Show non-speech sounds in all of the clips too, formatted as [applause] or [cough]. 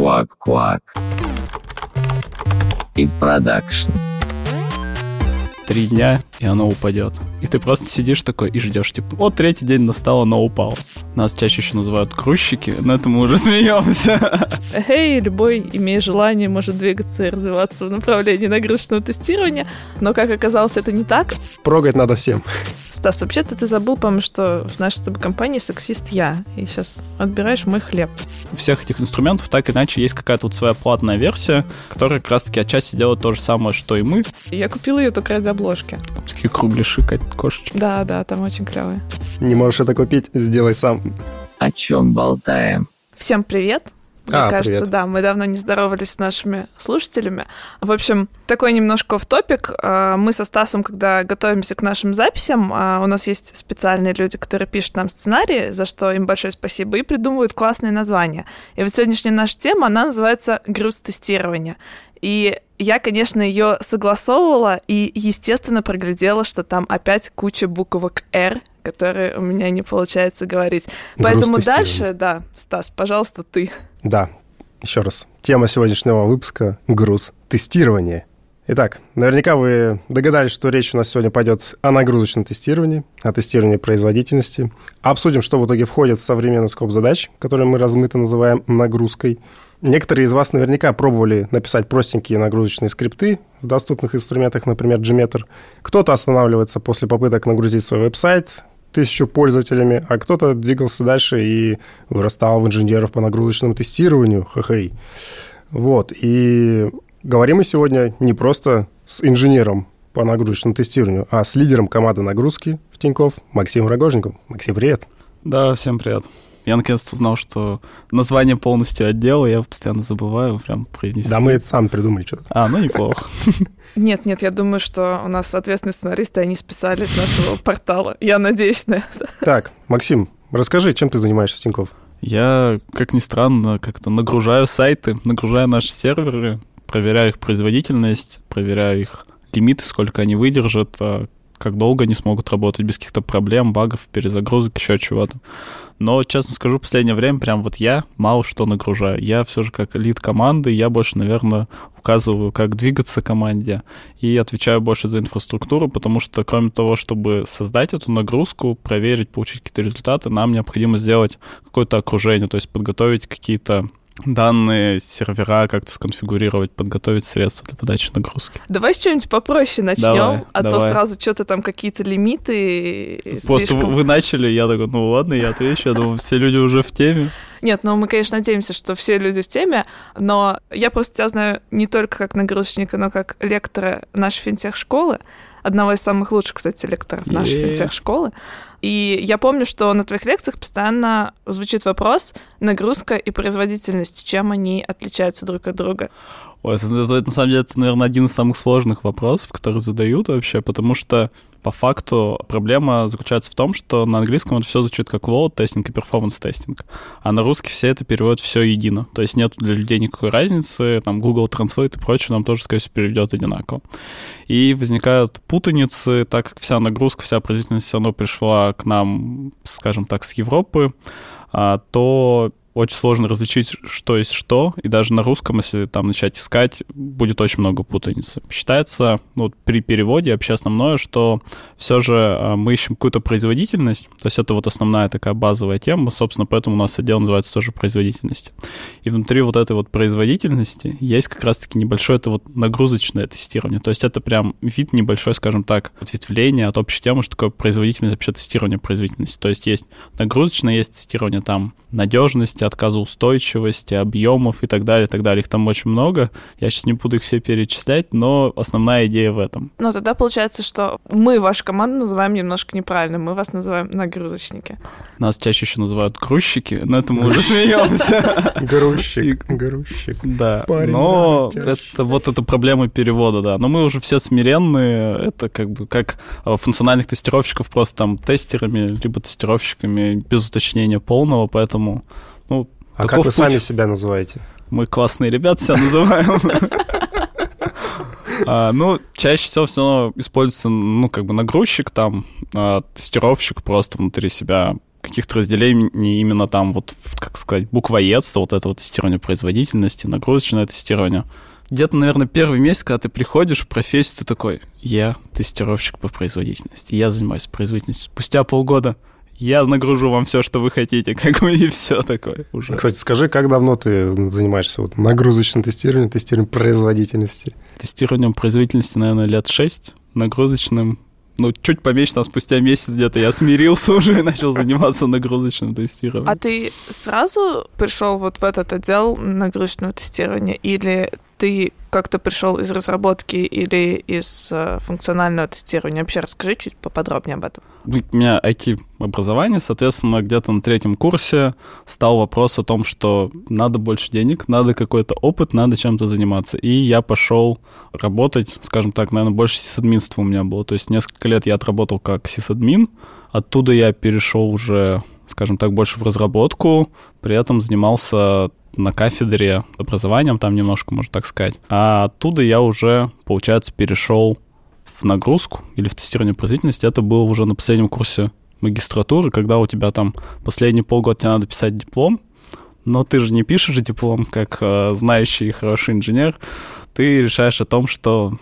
Квак-квак. И продакшн. Три дня, и оно упадет. И ты просто сидишь такой и ждешь, типа, вот третий день настал, оно упало. Нас чаще еще называют грузчики, но это мы уже [laughs] смеемся. Эй, любой, имея желание, может двигаться и развиваться в направлении нагрузочного тестирования, но, как оказалось, это не так. Прогать надо всем. Стас, вообще-то ты забыл, по-моему, что в нашей с тобой компании сексист я, и сейчас отбираешь мой хлеб. У всех этих инструментов так или иначе есть какая-то вот своя платная версия, которая как раз-таки отчасти делает то же самое, что и мы. Я купила ее только ради обложки. Там такие кругляши, кошечки. Да, да, там очень клевые. Не можешь это купить, сделай сам. О чем болтаем? Всем привет! Мне А, кажется, привет. да, мы давно не здоровались с нашими слушателями. В общем, такой немножко в топик. Мы со Стасом, когда готовимся к нашим записям, а, у нас есть специальные люди, которые пишут нам сценарии, за что им большое спасибо, и придумывают классные названия. И вот сегодняшняя наша тема, она называется «Груз-тестирование». И я, конечно, ее согласовывала и, естественно, проглядела, что там опять куча буквок «Р», которые у меня не получается говорить. Поэтому дальше, да, Стас, пожалуйста, ты. Да, еще раз. Тема сегодняшнего выпуска — груз. Тестирование. Итак, наверняка вы догадались, что речь у нас сегодня пойдет о нагрузочном тестировании, о тестировании производительности. Обсудим, что в итоге входит в современный скоп задач, который мы размыто называем нагрузкой. Некоторые из вас наверняка пробовали написать простенькие нагрузочные скрипты в доступных инструментах, например, Gmeter. Кто-то останавливается после попыток нагрузить свой веб-сайт тысячу пользователями, а кто-то двигался дальше и вырастал в инженеров по нагрузочному тестированию. Хе-хей. Вот, и говорим мы сегодня не просто с инженером по нагрузочному тестированию, а с лидером команды нагрузки в Тинькофф Максимом Рогожником. Максим, привет. Да, всем привет. Я наконец-то узнал, что название полностью отдела я постоянно забываю, прям произнести. Да мы это сам придумали что-то. А, ну неплохо. Нет, нет, я думаю, что у нас ответственные сценаристы, они списали с нашего портала. Я надеюсь на это. Так, Максим, расскажи, чем ты занимаешься в Тинькофф? Я, как ни странно, как-то нагружаю сайты, нагружаю наши серверы, проверяю их производительность, проверяю их лимиты, сколько они выдержат, а как долго они смогут работать без каких-то проблем, багов, перезагрузок, еще чего-то. Но, честно скажу, в последнее время прям вот я мало что нагружаю. Я все же как лид команды, я больше, наверное, указываю, как двигаться команде и отвечаю больше за инфраструктуру, потому что кроме того, чтобы создать эту нагрузку, проверить, получить какие-то результаты, нам необходимо сделать какое-то окружение, то есть подготовить какие-то данные, сервера как-то сконфигурировать, подготовить средства для подачи нагрузки. Давай с чего-нибудь попроще начнем, Давай, а то давай. сразу что-то там какие-то лимиты. Просто слишком- вы начали, я такой, ну ладно, я отвечу, я думаю, все люди уже в теме. Нет, ну мы, конечно, надеемся, что все люди в теме, но я просто тебя знаю не только как нагрузочника, но как лектора нашей финтех-школы, одного из самых лучших, кстати, лекторов нашей финтех-школы. И я помню, что на твоих лекциях постоянно звучит вопрос нагрузка и производительность, чем они отличаются друг от друга. Ой, это, это- на самом деле, это, наверное, один из самых сложных вопросов, которые задают вообще, потому что по факту проблема заключается в том, что на английском это все звучит как load тестинг и performance тестинг, а на русский все это переводят все едино. То есть нет для людей никакой разницы, там Google Translate и прочее нам тоже, скорее всего, переведет одинаково. И возникают путаницы, так как вся нагрузка, вся производительность все равно пришла к нам, скажем так, с Европы, а, то очень сложно различить, что есть что, и даже на русском, если там начать искать, будет очень много путаницы. Считается, ну, при переводе вообще основное, что все же а, мы ищем какую-то производительность, то есть это вот основная такая базовая тема, собственно, поэтому у нас отдел называется тоже производительность. И внутри вот этой вот производительности есть как раз-таки небольшое это вот нагрузочное тестирование, то есть это прям вид небольшой, скажем так, ответвление от общей темы, что такое производительность, вообще тестирование производительности. То есть есть нагрузочное, есть тестирование там надежности, отказоустойчивости, объемов и так далее, и так далее. Их там очень много. Я сейчас не буду их все перечислять, но основная идея в этом. Ну, тогда получается, что мы вашу команду называем немножко неправильно. Мы вас называем нагрузочники. Нас чаще еще называют грузчики, но это мы уже смеемся. Грузчик, грузчик. Да, Парень но это вот эта проблема перевода, да. Но мы уже все смиренные, это как бы как э, функциональных тестировщиков просто там тестерами, либо тестировщиками без уточнения полного, поэтому, ну, А как вы сами путь. себя называете? мы классные ребята себя называем. [laughs] А, Ну, чаще всего все равно используется, ну, как бы нагрузчик там, а, тестировщик просто внутри себя каких-то разделений именно там вот, как сказать, буквоедство, вот это вот тестирование производительности, нагрузочное тестирование. Где-то, наверное, первый месяц, когда ты приходишь в профессию, ты такой, я тестировщик по производительности, я занимаюсь производительностью. Спустя полгода я нагружу вам все, что вы хотите, [laughs] как бы и все такое уже. Кстати, скажи, как давно ты занимаешься вот нагрузочным тестированием, тестированием производительности? Тестированием производительности, наверное, лет шесть, нагрузочным ну, чуть поменьше, там, спустя месяц где-то я смирился [laughs] уже и начал заниматься нагрузочным тестированием. А ты сразу пришел вот в этот отдел нагрузочного тестирования или ты как-то пришел из разработки или из э, функционального тестирования? Вообще расскажи чуть поподробнее об этом. У меня IT-образование, соответственно, где-то на третьем курсе стал вопрос о том, что надо больше денег, надо какой-то опыт, надо чем-то заниматься. И я пошел работать, скажем так, наверное, больше сисадминства у меня было. То есть несколько лет я отработал как сисадмин, оттуда я перешел уже скажем так, больше в разработку, при этом занимался на кафедре образованием, там немножко, можно так сказать. А оттуда я уже, получается, перешел в нагрузку или в тестирование производительности. Это было уже на последнем курсе магистратуры, когда у тебя там последние полгода тебе надо писать диплом, но ты же не пишешь диплом как э, знающий и хороший инженер. Ты решаешь о том, что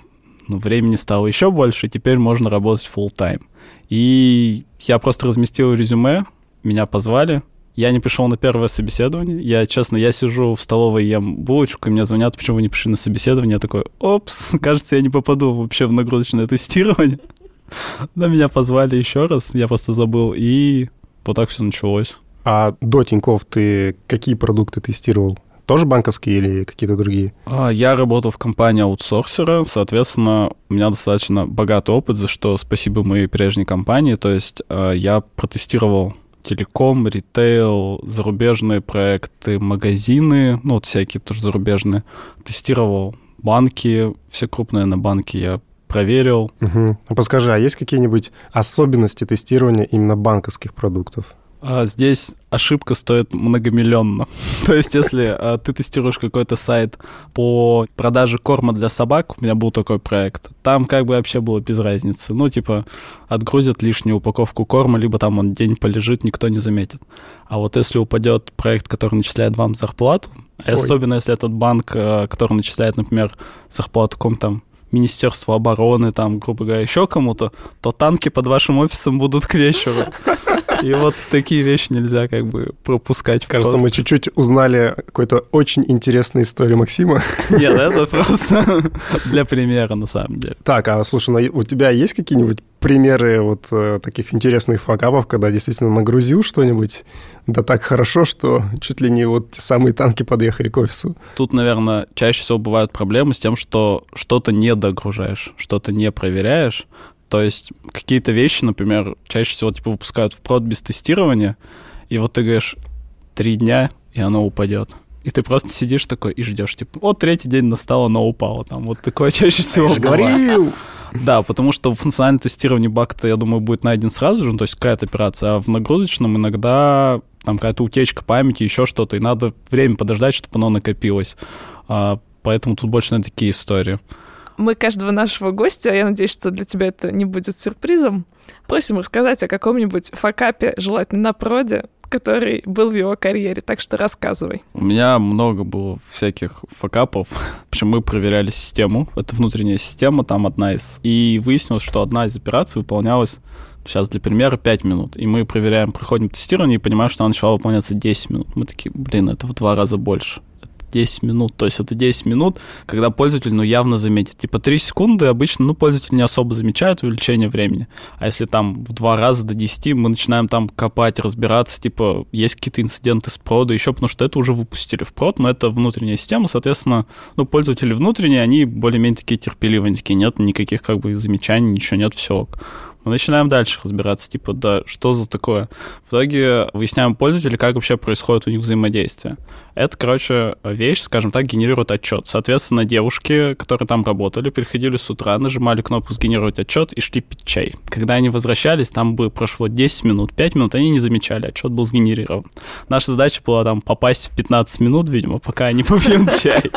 ну, времени стало еще больше, и теперь можно работать full time. И я просто разместил резюме, меня позвали, я не пришел на первое собеседование. Я, честно, я сижу в столовой, ем булочку, и мне звонят, почему вы не пришли на собеседование. Я такой, опс, [laughs] кажется, я не попаду вообще в нагрузочное тестирование. [laughs] На меня позвали еще раз, я просто забыл, и вот так все началось. А до Тинькофф ты какие продукты тестировал? Тоже банковские или какие-то другие? А, я работал в компании аутсорсера, соответственно, у меня достаточно богатый опыт, за что спасибо моей прежней компании. То есть а, я протестировал телеком, ритейл, зарубежные проекты, магазины, ну вот всякие тоже зарубежные. Тестировал банки, все крупные на банки я проверил. Угу. Подскажи, а есть какие-нибудь особенности тестирования именно банковских продуктов? А здесь ошибка стоит многомиллионно. [laughs] То есть, если а, ты тестируешь какой-то сайт по продаже корма для собак, у меня был такой проект, там как бы вообще было без разницы. Ну, типа, отгрузят лишнюю упаковку корма, либо там он день полежит, никто не заметит. А вот если упадет проект, который начисляет вам зарплату, Ой. особенно если этот банк, а, который начисляет, например, зарплату какому-то Министерству обороны, там, грубо говоря, еще кому-то, то танки под вашим офисом будут к вечеру. И вот такие вещи нельзя как бы пропускать. Кажется, мы чуть-чуть узнали какой-то очень интересной историю Максима. Нет, это просто для примера на самом деле. Так, а слушай, ну, у тебя есть какие-нибудь примеры вот э, таких интересных факапов, когда действительно нагрузил что-нибудь, да так хорошо, что чуть ли не вот те самые танки подъехали к офису? Тут, наверное, чаще всего бывают проблемы с тем, что что-то не догружаешь, что-то не проверяешь, то есть какие-то вещи, например, чаще всего типа выпускают в прод без тестирования, и вот ты говоришь три дня, и оно упадет. И ты просто сидишь такой и ждешь, типа, вот третий день настало, оно упало. Там вот такое [laughs] чаще всего. Я говорил! Да, потому что в функциональном тестировании баг-то, я думаю, будет найден сразу же, ну, то есть какая-то операция, а в нагрузочном иногда там какая-то утечка памяти, еще что-то, и надо время подождать, чтобы оно накопилось. А, поэтому тут больше на такие истории мы каждого нашего гостя, я надеюсь, что для тебя это не будет сюрпризом, просим рассказать о каком-нибудь факапе, желательно на проде, который был в его карьере, так что рассказывай. У меня много было всяких факапов. В мы проверяли систему. Это внутренняя система, там одна из. И выяснилось, что одна из операций выполнялась сейчас для примера 5 минут. И мы проверяем, проходим тестирование и понимаем, что она начала выполняться 10 минут. Мы такие, блин, это в два раза больше. 10 минут. То есть это 10 минут, когда пользователь, ну, явно заметит. Типа 3 секунды обычно, ну, пользователь не особо замечает увеличение времени. А если там в два раза до 10 мы начинаем там копать, разбираться, типа, есть какие-то инциденты с прода, еще, потому что это уже выпустили в прод, но это внутренняя система, соответственно, ну, пользователи внутренние, они более-менее такие терпеливые, такие, нет никаких как бы замечаний, ничего нет, все мы начинаем дальше разбираться, типа, да, что за такое. В итоге выясняем пользователя, как вообще происходит у них взаимодействие. Это, короче, вещь, скажем так, генерирует отчет. Соответственно, девушки, которые там работали, приходили с утра, нажимали кнопку «Сгенерировать отчет» и шли пить чай. Когда они возвращались, там бы прошло 10 минут, 5 минут, они не замечали, отчет был сгенерирован. Наша задача была там попасть в 15 минут, видимо, пока они попьют чай. [laughs]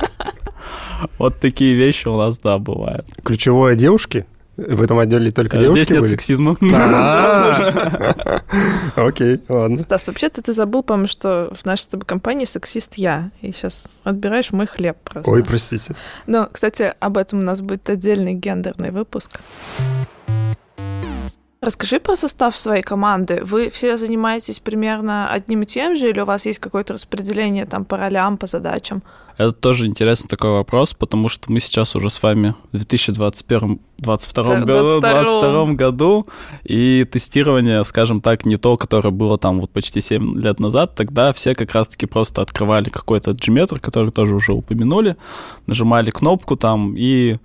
Вот такие вещи у нас, да, бывают. Ключевое девушки? В этом отделе только А девушки Здесь нет были? сексизма. А. [laughs] Окей, ладно. Стас, вообще-то ты забыл, по-моему, что в нашей с тобой компании сексист я. И сейчас отбираешь мой хлеб просто. Ой, простите. Но, кстати, об этом у нас будет отдельный гендерный выпуск. Расскажи про состав своей команды. Вы все занимаетесь примерно одним и тем же, или у вас есть какое-то распределение там по ролям, по задачам? Это тоже интересный такой вопрос, потому что мы сейчас уже с вами в 2021 22 Да, году, 22. 22 году, и тестирование, скажем так, не то, которое было там вот почти 7 лет назад, тогда все как раз-таки просто открывали какой-то Gmeter, который тоже уже упомянули, нажимали кнопку там и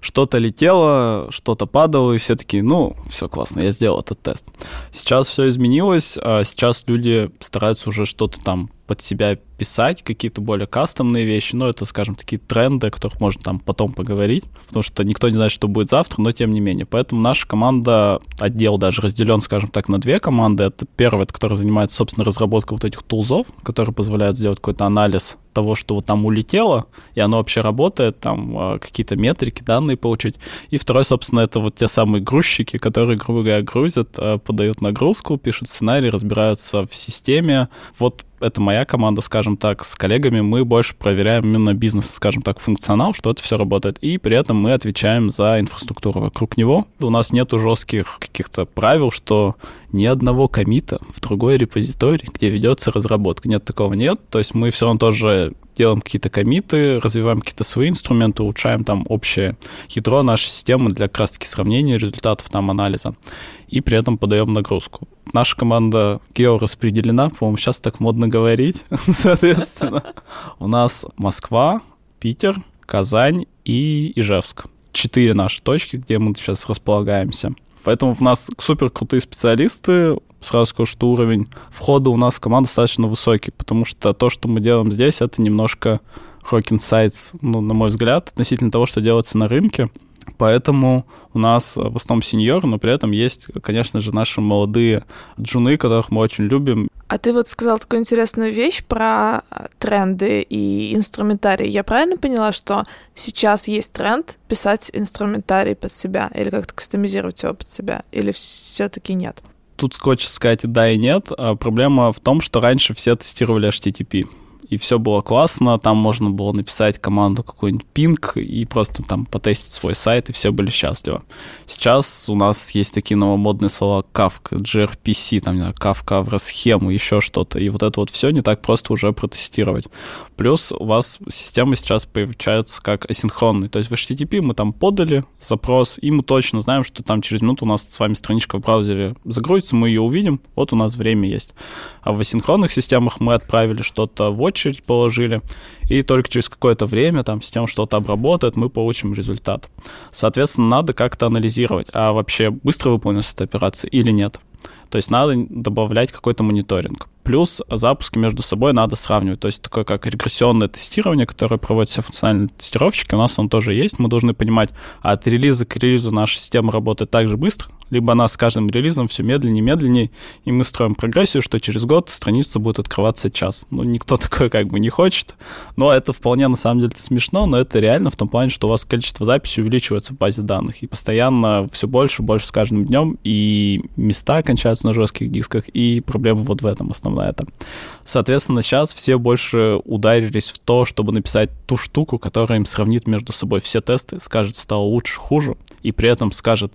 что-то летело, что-то падало, и все такие, ну, все классно, я сделал этот тест. Сейчас все изменилось, а сейчас люди стараются уже что-то там под себя писать, какие-то более кастомные вещи, но это, скажем, такие тренды, о которых можно там потом поговорить, потому что никто не знает, что будет завтра, но тем не менее. Поэтому наша команда, отдел даже разделен, скажем так, на две команды. Это первая, это которая занимается, собственно, разработкой вот этих тулзов, которые позволяют сделать какой-то анализ того, что вот там улетело, и оно вообще работает, там а, какие-то метрики, данные получить. И второй, собственно, это вот те самые грузчики, которые, грубо говоря, грузят, а, подают нагрузку, пишут сценарий, разбираются в системе. Вот это моя команда, скажем так, с коллегами мы больше проверяем именно бизнес, скажем так, функционал, что это все работает, и при этом мы отвечаем за инфраструктуру вокруг него. У нас нету жестких каких-то правил, что ни одного комита в другой репозиторий, где ведется разработка. Нет, такого нет. То есть мы все равно тоже делаем какие-то комиты, развиваем какие-то свои инструменты, улучшаем там общее ядро нашей системы для как раз-таки сравнения результатов там анализа. И при этом подаем нагрузку. Наша команда гео распределена, по-моему, сейчас так модно говорить, [laughs] соответственно. У нас Москва, Питер, Казань и Ижевск. Четыре наши точки, где мы сейчас располагаемся. Поэтому у нас супер крутые специалисты. Сразу скажу, что уровень входа у нас в команду достаточно высокий, потому что то, что мы делаем здесь, это немножко rocket science, ну, на мой взгляд, относительно того, что делается на рынке. Поэтому у нас в основном сеньор, но при этом есть, конечно же, наши молодые джуны, которых мы очень любим. А ты вот сказал такую интересную вещь про тренды и инструментарий. Я правильно поняла, что сейчас есть тренд писать инструментарий под себя или как-то кастомизировать его под себя? Или все-таки нет? Тут хочется сказать и да, и нет. А проблема в том, что раньше все тестировали HTTP и все было классно, там можно было написать команду какой-нибудь пинг и просто там потестить свой сайт, и все были счастливы. Сейчас у нас есть такие новомодные слова Kafka, gRPC, там, не знаю, Kafka, Авросхему, еще что-то, и вот это вот все не так просто уже протестировать. Плюс у вас система сейчас появляется как асинхронный, то есть в HTTP мы там подали запрос, и мы точно знаем, что там через минуту у нас с вами страничка в браузере загрузится, мы ее увидим, вот у нас время есть. А в асинхронных системах мы отправили что-то в очередь, положили, и только через какое-то время там система что-то обработает, мы получим результат. Соответственно, надо как-то анализировать, а вообще быстро выполнилась эта операция или нет. То есть надо добавлять какой-то мониторинг. Плюс запуски между собой надо сравнивать. То есть такое как регрессионное тестирование, которое проводят все функциональные тестировщики, у нас оно тоже есть. Мы должны понимать, а от релиза к релизу наша система работает так же быстро, либо она с каждым релизом все медленнее, медленнее, и мы строим прогрессию, что через год страница будет открываться час. Ну, никто [laughs] такое как бы не хочет, но это вполне на самом деле смешно, но это реально в том плане, что у вас количество записей увеличивается в базе данных, и постоянно все больше больше с каждым днем, и места кончаются на жестких дисках, и проблема вот в этом основная это. Соответственно, сейчас все больше ударились в то, чтобы написать ту штуку, которая им сравнит между собой все тесты, скажет, стало лучше, хуже, и при этом скажет,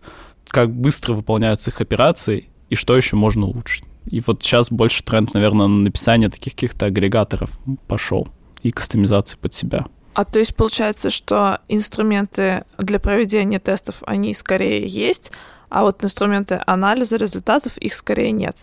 как быстро выполняются их операции и что еще можно улучшить. И вот сейчас больше тренд, наверное, на написание таких каких-то агрегаторов пошел и кастомизации под себя. А то есть получается, что инструменты для проведения тестов, они скорее есть, а вот инструменты анализа результатов, их скорее нет.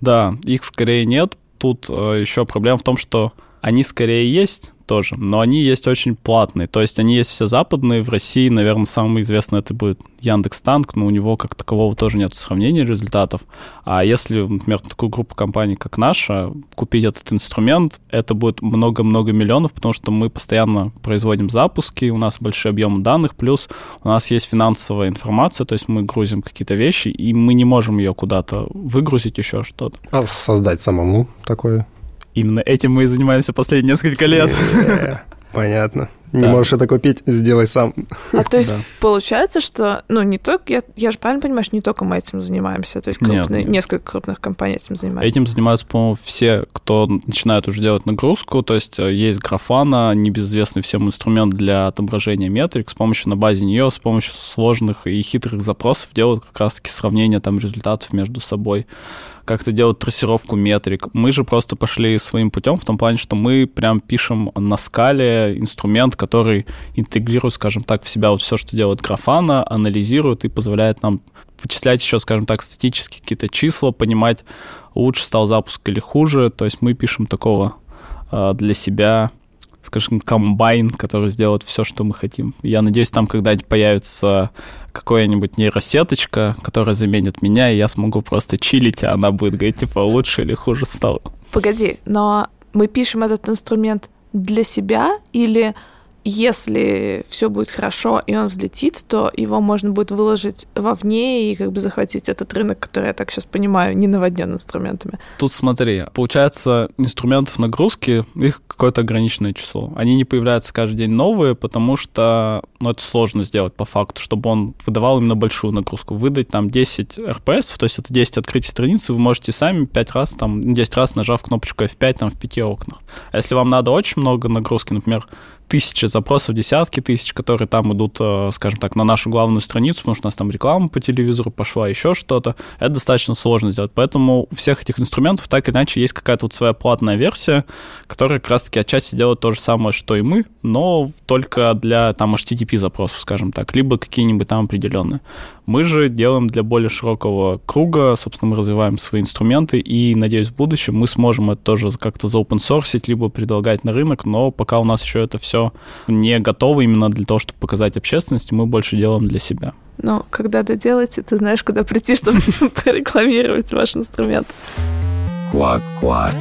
Да, их скорее нет. Тут э, еще проблема в том, что они скорее есть, тоже, но они есть очень платные. То есть они есть все западные. В России, наверное, самый известный это будет Яндекс Танк, но у него как такового тоже нет сравнения результатов. А если, например, такую группу компаний, как наша, купить этот инструмент, это будет много-много миллионов, потому что мы постоянно производим запуски, у нас большой объем данных, плюс у нас есть финансовая информация, то есть мы грузим какие-то вещи, и мы не можем ее куда-то выгрузить еще что-то. А создать самому такое? Именно этим мы и занимаемся последние несколько лет. Понятно. Не Да. можешь это купить, сделай сам. А то есть Да. получается, что, ну, не только, я, я же правильно понимаю, что не только мы этим занимаемся, то есть крупные, нет. несколько крупных компаний этим занимаются. Этим занимаются, по-моему, все, кто начинает уже делать нагрузку. То есть э, есть графана, небезызвестный всем инструмент для отображения метрик. С помощью на базе нее, с помощью сложных и хитрых запросов делают как раз-таки сравнение там результатов между собой как-то делать трассировку метрик. Мы же просто пошли своим путем в том плане, что мы прям пишем на скале инструмент, который интегрирует, скажем так, в себя вот все, что делает графана, анализирует и позволяет нам вычислять еще, скажем так, статические какие-то числа, понимать, лучше стал запуск или хуже. То есть мы пишем такого э, для себя, скажем, комбайн, который сделает все, что мы хотим. Я надеюсь, там когда-нибудь появится какая-нибудь нейросеточка, которая заменит меня, и я смогу просто чилить, а она будет говорить, типа, лучше или хуже стало. Погоди, но мы пишем этот инструмент для себя или если все будет хорошо и он взлетит, то его можно будет выложить вовне и как бы захватить этот рынок, который, я так сейчас понимаю, не наводнен инструментами. Тут смотри, получается, инструментов нагрузки, их какое-то ограниченное число. Они не появляются каждый день новые, потому что, ну, это сложно сделать по факту, чтобы он выдавал именно большую нагрузку. Выдать там 10 RPS, то есть это 10 открытий страницы, вы можете сами 5 раз, там, 10 раз нажав кнопочку F5 там в 5 окнах. А если вам надо очень много нагрузки, например, тысячи запросов, десятки тысяч, которые там идут, э, скажем так, на нашу главную страницу, потому что у нас там реклама по телевизору пошла, еще что-то. Это достаточно сложно сделать. Поэтому у всех этих инструментов так или иначе есть какая-то вот своя платная версия, которая как раз-таки отчасти делает то же самое, что и мы, но только для там HTTP запросов, скажем так, либо какие-нибудь там определенные. Мы же делаем для более широкого круга, собственно, мы развиваем свои инструменты, и, надеюсь, в будущем мы сможем это тоже как-то заопенсорсить, либо предлагать на рынок, но пока у нас еще это все не готово именно для того, чтобы показать общественности, мы больше делаем для себя. Но когда доделаете, ты знаешь, куда прийти, [laughs] чтобы прорекламировать ваш инструмент. Квак-квак.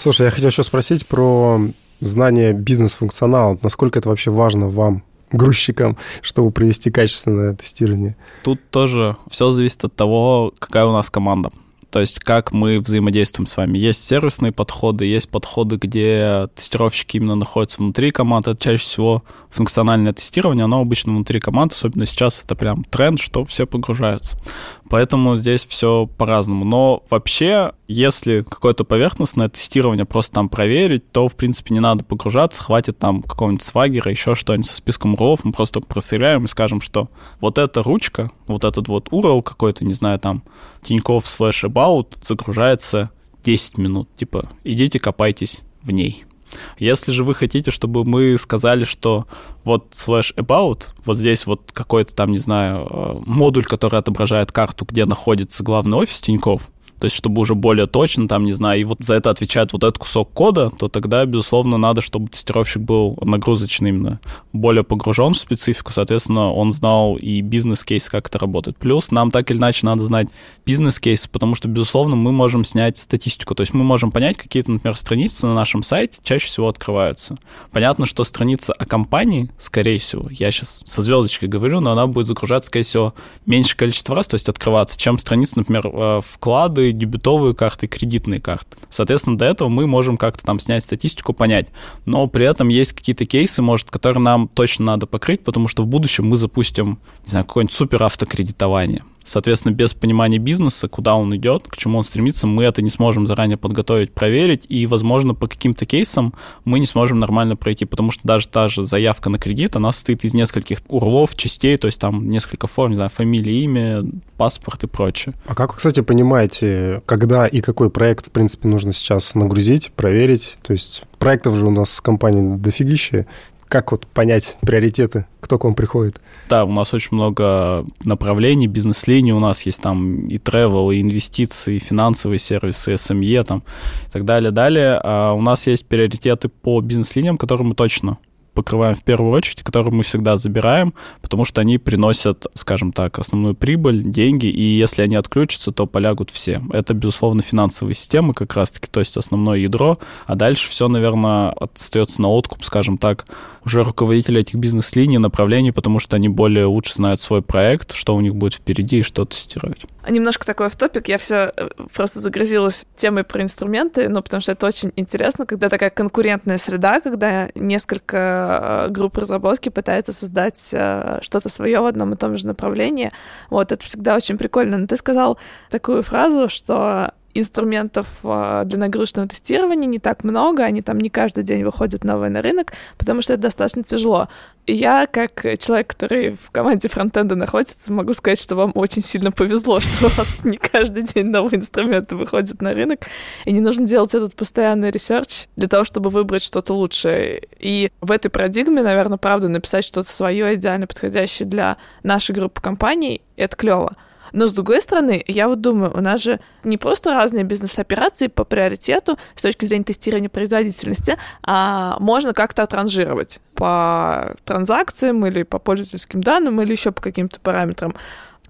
Слушай, я хотел еще спросить про знание бизнес-функционала. Насколько это вообще важно вам, грузчикам, чтобы провести качественное тестирование? Тут тоже все зависит от того, какая у нас команда. То есть как мы взаимодействуем с вами. Есть сервисные подходы, есть подходы, где тестировщики именно находятся внутри команд. Это чаще всего функциональное тестирование, оно обычно внутри команд, особенно сейчас это прям тренд, что все погружаются. Поэтому здесь все по-разному. Но вообще, если какое-то поверхностное тестирование просто там проверить, то, в принципе, не надо погружаться, хватит там какого-нибудь свагера, еще что-нибудь со списком урлов, мы просто простреляем и скажем, что вот эта ручка, вот этот вот URL какой-то, не знаю, там, Тинькофф слэш about загружается 10 минут. Типа, идите копайтесь в ней. Если же вы хотите, чтобы мы сказали, что вот slash about, вот здесь вот какой-то там, не знаю, э, модуль, который отображает карту, где находится главный офис Тинькофф, то есть чтобы уже более точно, там, не знаю, и вот за это отвечает вот этот кусок кода, то тогда, безусловно, надо, чтобы тестировщик был нагрузочный именно, более погружен в специфику, соответственно, он знал и бизнес-кейс, как это работает. Плюс нам так или иначе надо знать бизнес-кейс, потому что, безусловно, мы можем снять статистику, то есть мы можем понять, какие-то, например, страницы на нашем сайте чаще всего открываются. Понятно, что страница о компании, скорее всего, я сейчас со звездочкой говорю, но она будет загружаться, скорее всего, меньше количество раз, то есть открываться, чем страница, например, э, вклады, дебетовые карты, кредитные карты. Соответственно, до этого мы можем как-то там снять статистику, понять. Но при этом есть какие-то кейсы, может, которые нам точно надо покрыть, потому что в будущем мы запустим, не знаю, какое-нибудь супер автокредитование. Соответственно, без понимания бизнеса, куда он идет, к чему он стремится, мы это не сможем заранее подготовить, проверить, и, возможно, по каким-то кейсам мы не сможем нормально пройти, потому что даже та же заявка на кредит, она состоит из нескольких урлов, частей, то есть там несколько форм, не знаю, фамилия, имя, паспорт и прочее. А как вы, кстати, понимаете, когда и какой проект, в принципе, нужно сейчас нагрузить, проверить? То есть проектов же у нас с компанией дофигища. Как вот понять приоритеты, кто к вам приходит? Да, у нас очень много направлений, бизнес-линий, у нас есть там и travel, и инвестиции, и финансовые сервисы, SME там и так далее, далее. А у нас есть приоритеты по бизнес-линиям, которые мы точно покрываем в первую очередь, которые мы всегда забираем, потому что они приносят, скажем так, основную прибыль, деньги, и если они отключатся, то полягут все. Это, безусловно, финансовые системы как раз-таки, то есть основное ядро, а дальше все, наверное, остается на откуп, скажем так, уже руководители этих бизнес-линий, направлений, потому что они более лучше знают свой проект, что у них будет впереди и что тестировать. Немножко такой в топик. Я все э, просто загрузилась темой про инструменты, ну, потому что это очень интересно, когда такая конкурентная среда, когда несколько э, групп разработки пытаются создать э, что-то свое в одном и том же направлении. Вот, это всегда очень прикольно. Но ты сказал такую фразу, что инструментов а, для нагрузочного тестирования не так много, они там не каждый день выходят новые на рынок, потому что это достаточно тяжело. И я, как человек, который в команде фронтенда находится, могу сказать, что вам очень сильно повезло, [laughs] что у вас не каждый день новые инструменты выходят на рынок, и не нужно делать этот постоянный research для того, чтобы выбрать что-то лучшее. И в этой парадигме, наверное, правда, написать что-то свое, идеально подходящее для нашей группы компаний, это клево. Но с другой стороны, я вот думаю, у нас же не просто разные бизнес-операции по приоритету с точки зрения тестирования производительности, а можно как-то отранжировать по транзакциям или по пользовательским данным или еще по каким-то параметрам.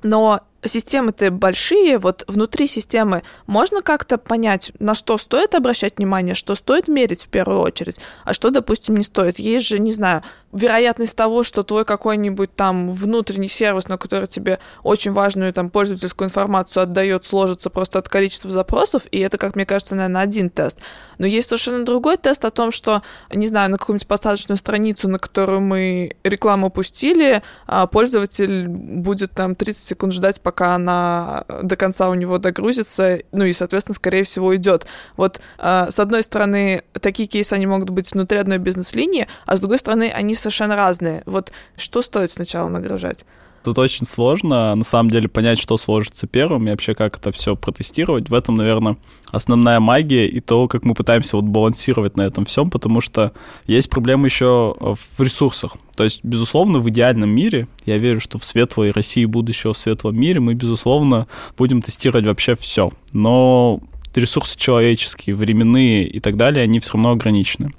Но системы-то большие, вот внутри системы можно как-то понять, на что стоит обращать внимание, что стоит мерить в первую очередь, а что, допустим, не стоит. Есть же, не знаю, вероятность того, что твой какой-нибудь там внутренний сервис, на который тебе очень важную там пользовательскую информацию отдает, сложится просто от количества запросов, и это, как мне кажется, наверное, один тест. Но есть совершенно другой тест о том, что, не знаю, на какую-нибудь посадочную страницу, на которую мы рекламу пустили, а пользователь будет там 30 секунд ждать, пока она до конца у него догрузится, ну и, соответственно, скорее всего, идет. Вот, а, с одной стороны, такие кейсы, они могут быть внутри одной бизнес-линии, а с другой стороны, они совершенно разные. Вот что стоит сначала нагружать? Тут очень сложно, на самом деле, понять, что сложится первым и вообще как это все протестировать. В этом, наверное, основная магия и то, как мы пытаемся вот балансировать на этом всем, потому что есть проблема еще в ресурсах. То есть, безусловно, в идеальном мире, я верю, что в светлой России будущего, в светлом мире мы, безусловно, будем тестировать вообще все. Но ресурсы человеческие, временные и так далее, они все равно ограничены.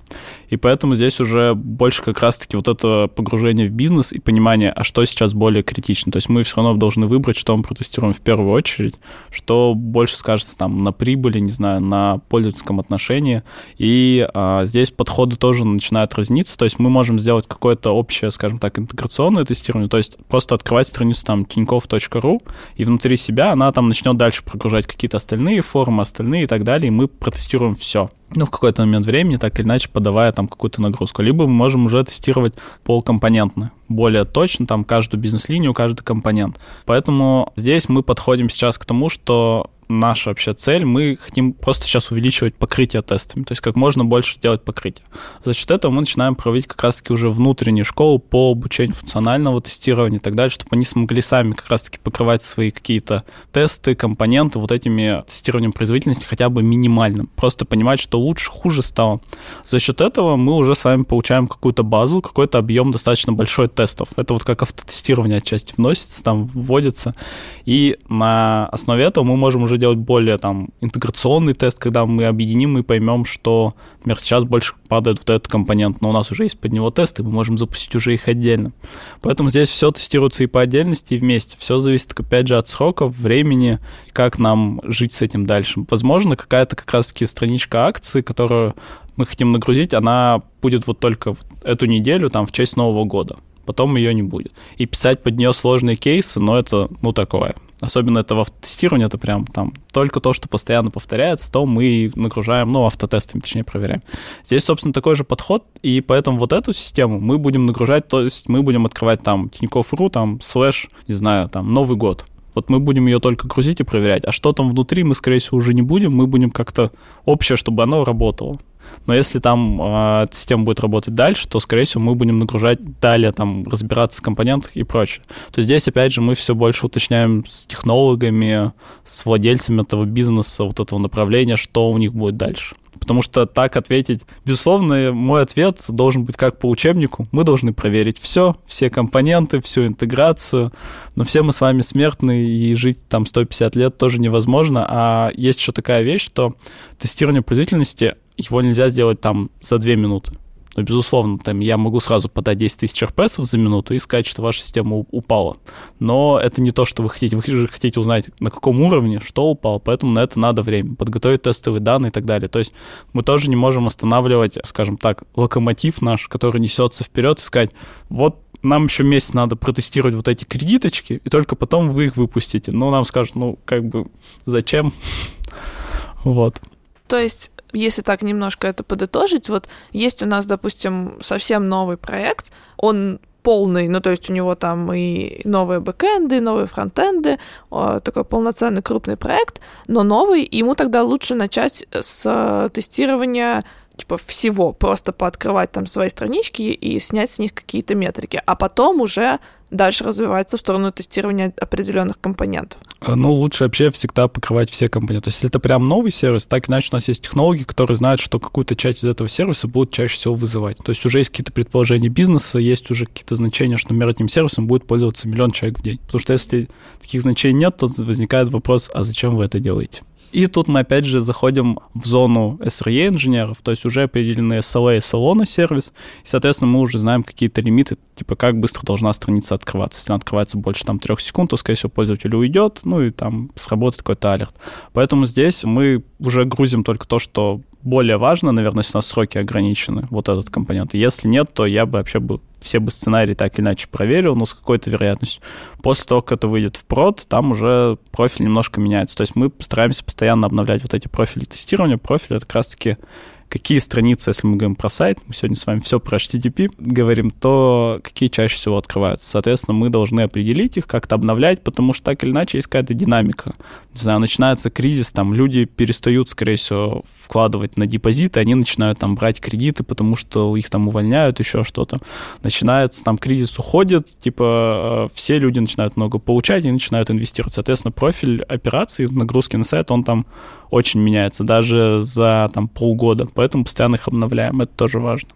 И поэтому здесь уже больше как раз-таки вот это погружение в бизнес и понимание, а что сейчас более критично. То есть мы все равно должны выбрать, что мы протестируем в первую очередь, что больше скажется там на прибыли, не знаю, на пользовательском отношении. И а, здесь подходы тоже начинают разниться. То есть мы можем сделать какое-то общее, скажем так, интеграционное тестирование, то есть просто открывать страницу там tinьков.ru, и внутри себя она там начнет дальше прогружать какие-то остальные формы, остальные и так далее, и мы протестируем все ну, в какой-то момент времени, так или иначе, подавая там какую-то нагрузку. Либо мы можем уже тестировать полкомпонентно, более точно, там, каждую бизнес-линию, каждый компонент. Поэтому здесь мы подходим сейчас к тому, что наша вообще цель, мы хотим просто сейчас увеличивать покрытие тестами, то есть как можно больше делать покрытие. За счет этого мы начинаем проводить как раз-таки уже внутреннюю школу по обучению функционального тестирования и так далее, чтобы они смогли сами как раз-таки покрывать свои какие-то тесты, компоненты вот этими тестированием производительности хотя бы минимальным. Просто понимать, что лучше, хуже стало. За счет этого мы уже с вами получаем какую-то базу, какой-то объем достаточно большой тестов. Это вот как автотестирование отчасти вносится, там вводится. И на основе этого мы можем уже делать более там интеграционный тест, когда мы объединим и поймем, что, например, сейчас больше падает вот этот компонент, но у нас уже есть под него тесты, мы можем запустить уже их отдельно. Поэтому здесь все тестируется и по отдельности, и вместе. Все зависит, опять же, от сроков, времени, как нам жить с этим дальше. Возможно, какая-то как раз-таки страничка акции, которую мы хотим нагрузить, она будет вот только эту неделю, там, в честь Нового года потом ее не будет. И писать под нее сложные кейсы, но это, ну, такое. Особенно это в автотестировании, это прям там только то, что постоянно повторяется, то мы нагружаем, ну, автотестами, точнее, проверяем. Здесь, собственно, такой же подход, и поэтому вот эту систему мы будем нагружать, то есть мы будем открывать там Тинькофф.ру, там, слэш, не знаю, там, Новый год. Вот мы будем ее только грузить и проверять. А что там внутри, мы, скорее всего, уже не будем. Мы будем как-то общее, чтобы оно работало. Но если там э, система будет работать дальше, то, скорее всего, мы будем нагружать далее, там, разбираться в компонентах и прочее. То здесь, опять же, мы все больше уточняем с технологами, с владельцами этого бизнеса, вот этого направления, что у них будет дальше. Потому что так ответить... Безусловно, мой ответ должен быть как по учебнику. Мы должны проверить все, все компоненты, всю интеграцию. Но все мы с вами смертны, и жить там 150 лет тоже невозможно. А есть еще такая вещь, что тестирование производительности его нельзя сделать там за две минуты. То Но, безусловно, там я могу сразу подать 10 тысяч РПСов за минуту и сказать, что ваша система упала. Но это не то, что вы хотите. Вы же хотите узнать, на каком уровне, что упало, поэтому на это надо время. Подготовить тестовые данные и так далее. То есть мы тоже не можем останавливать, скажем так, локомотив наш, который несется вперед и сказать, вот нам еще месяц надо протестировать вот эти кредиточки, и только потом вы их выпустите. Ну, нам скажут, ну, как бы, зачем? [laughs] вот. То есть, если так немножко это подытожить, вот есть у нас, допустим, совсем новый проект, он полный, ну, то есть у него там и новые бэкэнды, и новые фронтенды, такой полноценный крупный проект, но новый, ему тогда лучше начать с тестирования типа всего, просто пооткрывать там свои странички и снять с них какие-то метрики, а потом уже дальше развивается в сторону тестирования определенных компонентов. А, ну, лучше вообще всегда покрывать все компоненты. То есть, если это прям новый сервис, так иначе у нас есть технологии, которые знают, что какую-то часть из этого сервиса будут чаще всего вызывать. То есть, уже есть какие-то предположения бизнеса, есть уже какие-то значения, что, например, этим сервисом будет пользоваться миллион человек в день. Потому что если таких значений нет, то возникает вопрос, а зачем вы это делаете? И тут мы опять же заходим в зону SRE инженеров, то есть уже определены SLA и SLO на сервис, и, соответственно, мы уже знаем какие-то лимиты, типа как быстро должна страница открываться. Если она открывается больше там трех секунд, то, скорее всего, пользователь уйдет, ну и там сработает какой-то алерт. Поэтому здесь мы уже грузим только то, что более важно, наверное, если у нас сроки ограничены, вот этот компонент. Если нет, то я бы вообще бы все бы сценарии так или иначе проверил, но с какой-то вероятностью. После того, как это выйдет в прод, там уже профиль немножко меняется. То есть мы стараемся постоянно обновлять вот эти профили тестирования. Профиль — это как раз-таки какие страницы, если мы говорим про сайт, мы сегодня с вами все про HTTP говорим, то какие чаще всего открываются. Соответственно, мы должны определить их, как-то обновлять, потому что так или иначе есть какая-то динамика. Не знаю, начинается кризис, там люди перестают, скорее всего, вкладывать на депозиты, они начинают там брать кредиты, потому что их там увольняют, еще что-то. Начинается там кризис уходит, типа э, все люди начинают много получать и начинают инвестировать. Соответственно, профиль операций, нагрузки на сайт, он там очень меняется, даже за там полгода поэтому постоянно их обновляем, это тоже важно.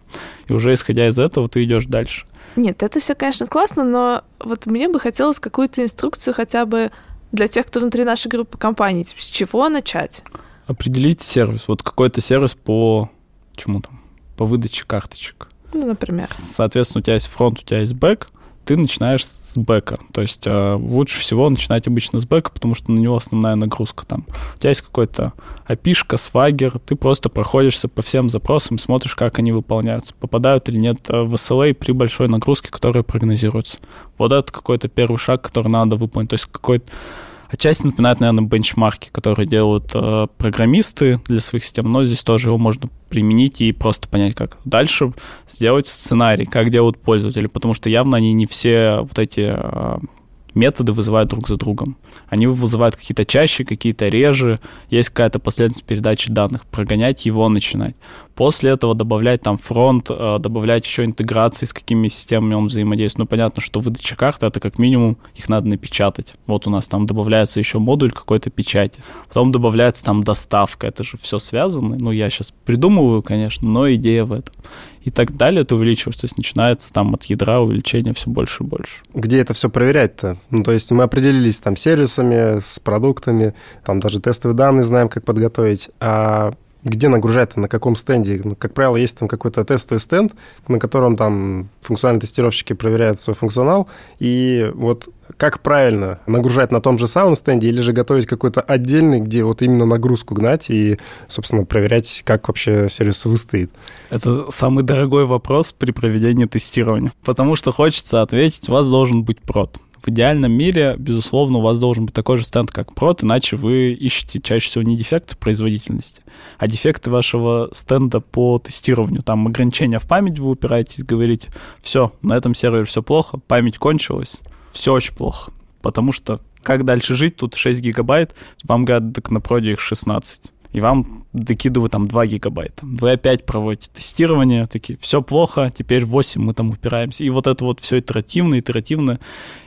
И уже исходя из этого ты идешь дальше. Нет, это все, конечно, классно, но вот мне бы хотелось какую-то инструкцию хотя бы для тех, кто внутри нашей группы компаний. Типа, с чего начать? Определить сервис. Вот какой-то сервис по чему там? По выдаче карточек. Ну, например. Соответственно, у тебя есть фронт, у тебя есть бэк, ты начинаешь с бэка. То есть э, лучше всего начинать обычно с бэка, потому что на него основная нагрузка там. У тебя есть какой-то опишка, свагер, ты просто проходишься по всем запросам, смотришь, как они выполняются, попадают или нет э, в SLA при большой нагрузке, которая прогнозируется. Вот это какой-то первый шаг, который надо выполнить. То есть какой-то Отчасти напоминает, наверное, бенчмарки, которые делают э, программисты для своих систем, но здесь тоже его можно применить и просто понять, как дальше сделать сценарий, как делают пользователи, потому что явно они не все вот эти э, методы вызывают друг за другом. Они вызывают какие-то чаще, какие-то реже, есть какая-то последовательность передачи данных, прогонять его начинать. После этого добавлять там фронт, э, добавлять еще интеграции, с какими системами он взаимодействует. Ну, понятно, что выдача карты, это как минимум их надо напечатать. Вот у нас там добавляется еще модуль какой-то печати. Потом добавляется там доставка. Это же все связано. Ну, я сейчас придумываю, конечно, но идея в этом и так далее, это увеличивается. То есть начинается там от ядра увеличение все больше и больше. Где это все проверять-то? Ну, то есть мы определились там сервисами, с продуктами, там даже тестовые данные знаем, как подготовить, а где нагружать-то, на каком стенде. Ну, как правило, есть там какой-то тестовый стенд, на котором там функциональные тестировщики проверяют свой функционал, и вот как правильно нагружать на том же самом стенде или же готовить какой-то отдельный, где вот именно нагрузку гнать и, собственно, проверять, как вообще сервис выстоит? Это самый дорогой вопрос при проведении тестирования, потому что хочется ответить, у вас должен быть прод в идеальном мире, безусловно, у вас должен быть такой же стенд, как прот, иначе вы ищете чаще всего не дефекты производительности, а дефекты вашего стенда по тестированию. Там ограничения в память вы упираетесь, говорите, все, на этом сервере все плохо, память кончилась, все очень плохо. Потому что как дальше жить? Тут 6 гигабайт, вам говорят, так на проде их 16 и вам докидывают там 2 гигабайта. Вы опять проводите тестирование, такие, все плохо, теперь 8 мы там упираемся. И вот это вот все итеративно, итеративно,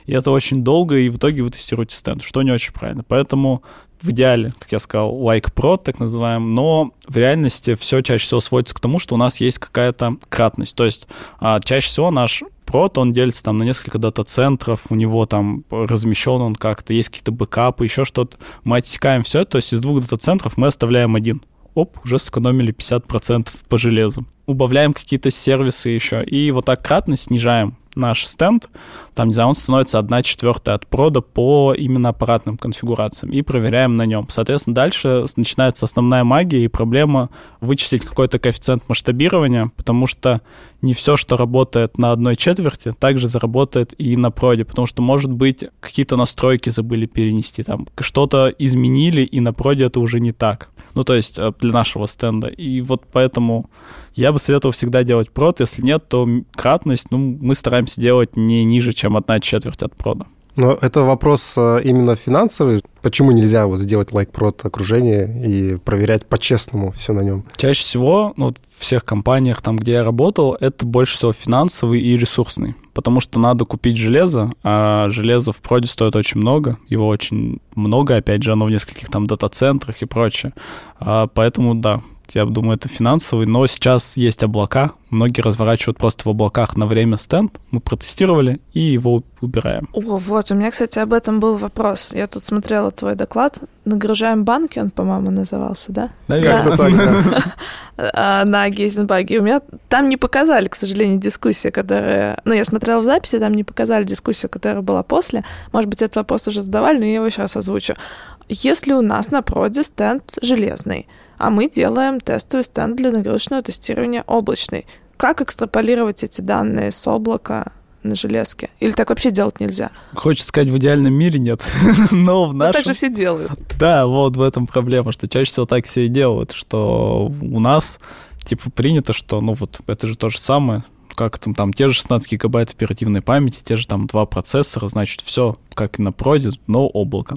и это очень долго, и в итоге вы тестируете стенд, что не очень правильно. Поэтому в идеале, как я сказал, like prod, так называемый, но в реальности все чаще всего сводится к тому, что у нас есть какая-то кратность. То есть а, чаще всего наш прод, он делится там на несколько дата-центров, у него там размещен он как-то, есть какие-то бэкапы, еще что-то. Мы отсекаем все то есть из двух дата-центров мы оставляем один оп, уже сэкономили 50% по железу. Убавляем какие-то сервисы еще, и вот так кратно снижаем наш стенд, там, не знаю, он становится 1 четвертая от прода по именно аппаратным конфигурациям и проверяем на нем. Соответственно, дальше начинается основная магия и проблема вычислить какой-то коэффициент масштабирования, потому что не все, что работает на одной четверти, также заработает и на проде, потому что, может быть, какие-то настройки забыли перенести, там, что-то изменили, и на проде это уже не так. Ну, то есть э, для нашего стенда. И вот поэтому я бы советовал всегда делать прод. Если нет, то кратность, ну, мы стараемся делать не ниже, чем одна четверть от прода. Но это вопрос э, именно финансовый. Почему нельзя вот сделать лайк-прод окружение и проверять по-честному все на нем? Чаще всего, ну, в всех компаниях, там, где я работал, это больше всего финансовый и ресурсный. Потому что надо купить железо, а железо в проде стоит очень много. Его очень много, опять же, оно в нескольких там дата-центрах и прочее. А, поэтому, да, я думаю, это финансовый, но сейчас есть облака, многие разворачивают просто в облаках на время стенд, мы протестировали и его убираем. О, вот, у меня, кстати, об этом был вопрос. Я тут смотрела твой доклад, нагружаем банки, он, по-моему, назывался, да? Наверное, так, да. [laughs] А, на Гейзенбаге. У меня там не показали, к сожалению, дискуссию, которая... Ну, я смотрела в записи, там не показали дискуссию, которая была после. Может быть, этот вопрос уже задавали, но я его сейчас озвучу. Если у нас на проде стенд железный, а мы делаем тестовый стенд для нагрузочного тестирования облачный. Как экстраполировать эти данные с облака на железке? Или так вообще делать нельзя? Хочется сказать, в идеальном мире нет, [laughs] но в нашем... Ну, так же все делают. Да, вот в этом проблема, что чаще всего так все и делают, что у нас типа принято, что ну вот это же то же самое, как там, там те же 16 гигабайт оперативной памяти, те же там два процессора, значит, все как и на проде, но облако.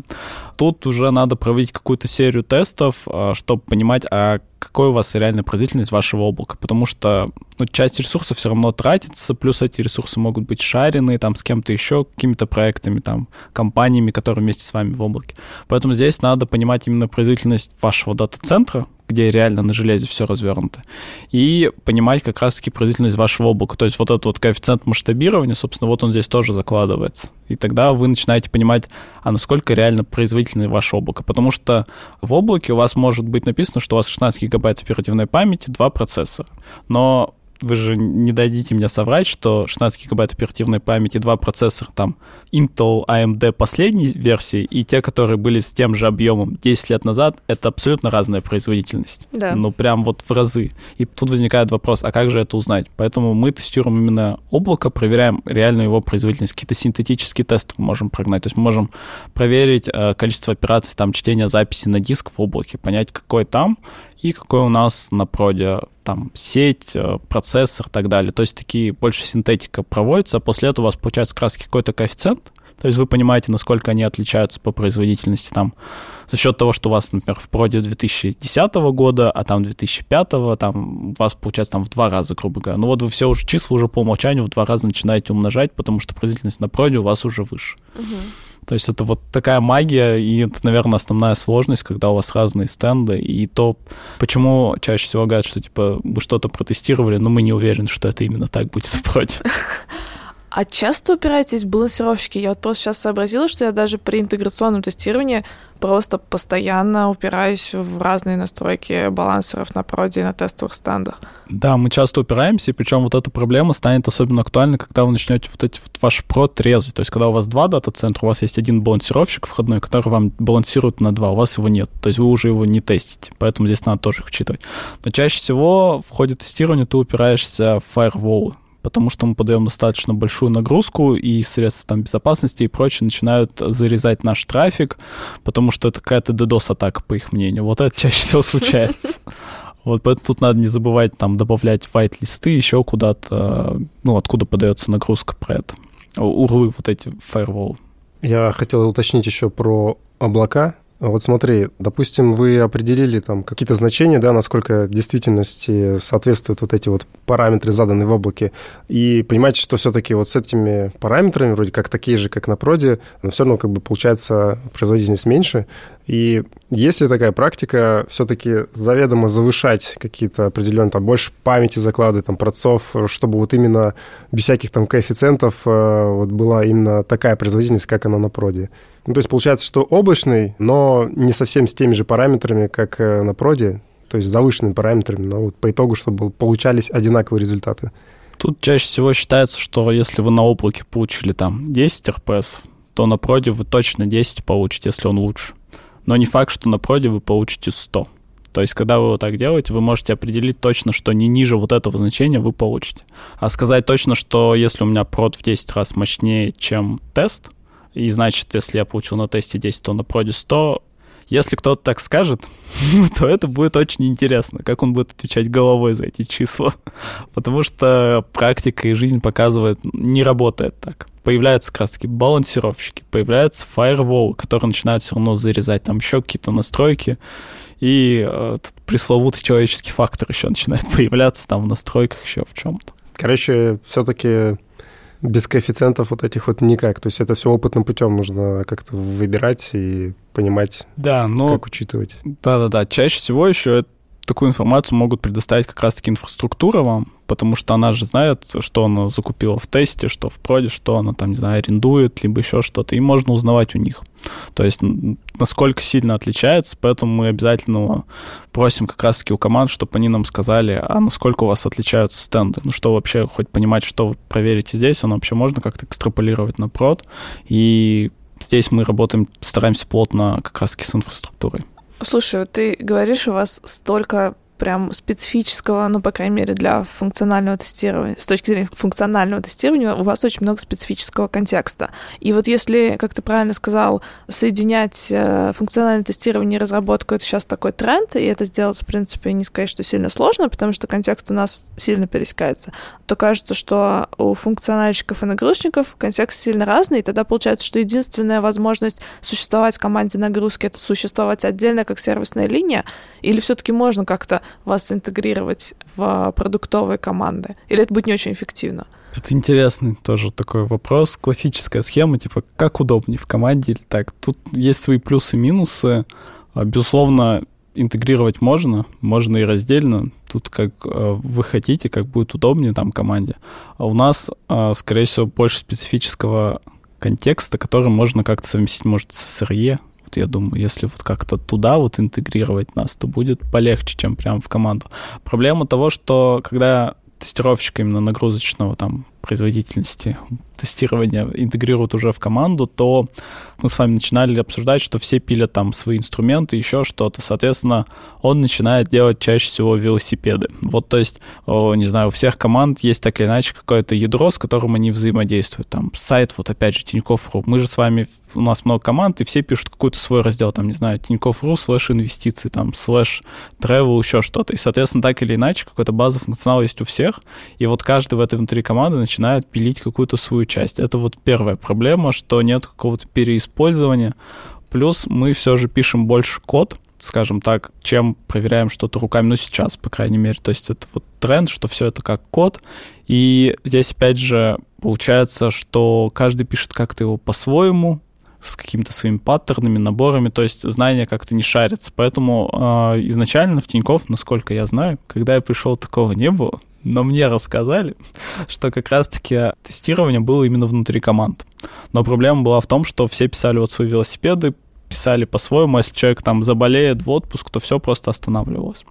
Тут уже надо проводить какую-то серию тестов, а, чтобы понимать, а какой у вас реальная производительность вашего облака, потому что ну, часть ресурсов все равно тратится, плюс эти ресурсы могут быть шарены там с кем-то еще, какими-то проектами, там, компаниями, которые вместе с вами в облаке. Поэтому здесь надо понимать именно производительность вашего дата-центра, где реально на железе все развернуто, и понимать как раз-таки производительность вашего облака. То есть вот этот вот коэффициент масштабирования, собственно, вот он здесь тоже закладывается. И тогда вы начинаете понимать, а насколько реально производительное ваше облако. Потому что в облаке у вас может быть написано, что у вас 16 гигабайт оперативной памяти, два процессора. Но вы же не дадите мне соврать, что 16 гигабайт оперативной памяти, два процессора, там, Intel AMD последней версии и те, которые были с тем же объемом 10 лет назад, это абсолютно разная производительность. Да. Ну, прям вот в разы. И тут возникает вопрос, а как же это узнать? Поэтому мы тестируем именно облако, проверяем реальную его производительность. Какие-то синтетические тесты мы можем прогнать. То есть мы можем проверить э, количество операций, там, чтения записи на диск в облаке, понять, какой там, и какой у нас на проде там сеть, э, процессор и так далее. То есть такие больше синтетика проводится, а после этого у вас получается раз какой-то коэффициент, то есть вы понимаете, насколько они отличаются по производительности там за счет того, что у вас, например, в проде 2010 года, а там 2005, там у вас получается там в два раза, грубо говоря. Ну вот вы все уже числа уже по умолчанию в два раза начинаете умножать, потому что производительность на проде у вас уже выше. Угу. То есть это вот такая магия, и это, наверное, основная сложность, когда у вас разные стенды, и то, почему чаще всего говорят, что, типа, вы что-то протестировали, но мы не уверены, что это именно так будет [laughs] в. А часто упираетесь в балансировщики? Я вот просто сейчас сообразила, что я даже при интеграционном тестировании просто постоянно упираюсь в разные настройки балансеров на проде и на тестовых стендах. Да, мы часто упираемся, и причем вот эта проблема станет особенно актуальной, когда вы начнете вот эти вот ваш прод резать. То есть, когда у вас два дата-центра, у вас есть один балансировщик входной, который вам балансирует на два, у вас его нет. То есть вы уже его не тестите. Поэтому здесь надо тоже их учитывать. Но чаще всего в ходе тестирования ты упираешься в фаерволы потому что мы подаем достаточно большую нагрузку, и средства там безопасности и прочее начинают зарезать наш трафик, потому что это какая-то DDoS-атака, по их мнению. Вот это чаще всего случается. [laughs] Вот поэтому тут надо не забывать там добавлять white-листы еще куда-то, ну, откуда подается нагрузка про это. Урлы вот эти firewall. Я хотел уточнить еще про облака. Вот смотри, допустим, вы определили там какие-то значения, да, насколько в действительности соответствуют вот эти вот параметры, заданные в облаке, и понимаете, что все-таки вот с этими параметрами, вроде как такие же, как на проде, но все равно как бы получается производительность меньше, и есть ли такая практика все-таки заведомо завышать какие-то определенные, там, больше памяти заклады, там, процов, чтобы вот именно без всяких там коэффициентов э, вот была именно такая производительность, как она на проде? Ну, то есть получается, что облачный, но не совсем с теми же параметрами, как э, на проде. то есть завышенными параметрами, но вот по итогу, чтобы получались одинаковые результаты. Тут чаще всего считается, что если вы на облаке получили там 10 РПС, то на проде вы точно 10 получите, если он лучше. Но не факт, что на проде вы получите 100. То есть, когда вы вот так делаете, вы можете определить точно, что не ниже вот этого значения вы получите. А сказать точно, что если у меня прод в 10 раз мощнее, чем тест, и значит, если я получил на тесте 10, то на проде 100, если кто-то так скажет, [laughs] то это будет очень интересно, как он будет отвечать головой за эти числа. [laughs] Потому что практика и жизнь показывает, не работает так. Появляются как раз-таки балансировщики, появляются фаерволы, которые начинают все равно зарезать там еще какие-то настройки, и э, пресловутый человеческий фактор еще начинает [laughs] появляться там в настройках, еще в чем-то. Короче, все-таки без коэффициентов вот этих вот никак. То есть это все опытным путем нужно как-то выбирать и понимать, да, но... как учитывать. Да-да-да. Чаще всего еще такую информацию могут предоставить как раз-таки инфраструктура вам, потому что она же знает, что она закупила в тесте, что в проде, что она там, не знаю, арендует, либо еще что-то, и можно узнавать у них. То есть насколько сильно отличается, поэтому мы обязательно просим как раз-таки у команд, чтобы они нам сказали, а насколько у вас отличаются стенды. Ну что вообще, хоть понимать, что вы проверите здесь, оно вообще можно как-то экстраполировать на прод, и здесь мы работаем, стараемся плотно как раз-таки с инфраструктурой. Слушай, вот ты говоришь, у вас столько прям специфического, ну, по крайней мере, для функционального тестирования, с точки зрения функционального тестирования, у вас очень много специфического контекста. И вот если, как ты правильно сказал, соединять э, функциональное тестирование и разработку, это сейчас такой тренд, и это сделать, в принципе, не сказать, что сильно сложно, потому что контекст у нас сильно пересекается, то кажется, что у функциональщиков и нагрузчиков контекст сильно разный, и тогда получается, что единственная возможность существовать в команде нагрузки — это существовать отдельно как сервисная линия, или все-таки можно как-то вас интегрировать в продуктовые команды? Или это будет не очень эффективно? Это интересный тоже такой вопрос. Классическая схема, типа, как удобнее в команде или так. Тут есть свои плюсы и минусы. А, безусловно, интегрировать можно, можно и раздельно. Тут как э, вы хотите, как будет удобнее там команде. А у нас, а, скорее всего, больше специфического контекста, который можно как-то совместить, может, с SRE, вот я думаю, если вот как-то туда вот интегрировать нас, то будет полегче, чем прямо в команду. Проблема того, что когда тестировщик именно нагрузочного там производительности тестирования интегрируют уже в команду, то мы с вами начинали обсуждать, что все пилят там свои инструменты, еще что-то. Соответственно, он начинает делать чаще всего велосипеды. Вот, то есть, не знаю, у всех команд есть так или иначе какое-то ядро, с которым они взаимодействуют. Там сайт, вот опять же, Тинькофф.ру. Мы же с вами, у нас много команд, и все пишут какой-то свой раздел, там, не знаю, Тинькофф.ру, слэш инвестиции, там, слэш travel, еще что-то. И, соответственно, так или иначе, какой-то базовый функционал есть у всех, и вот каждый в этой внутри команды начинает пилить какую-то свою часть. Это вот первая проблема, что нет какого-то переиспользования. Плюс мы все же пишем больше код, скажем так, чем проверяем что-то руками, ну, сейчас, по крайней мере. То есть это вот тренд, что все это как код. И здесь, опять же, получается, что каждый пишет как-то его по-своему, с какими-то своими паттернами, наборами, то есть знания как-то не шарятся. Поэтому э, изначально в Тинькофф, насколько я знаю, когда я пришел, такого не было но мне рассказали, что как раз-таки тестирование было именно внутри команд. Но проблема была в том, что все писали вот свои велосипеды, писали по-своему, если человек там заболеет в отпуск, то все просто останавливалось.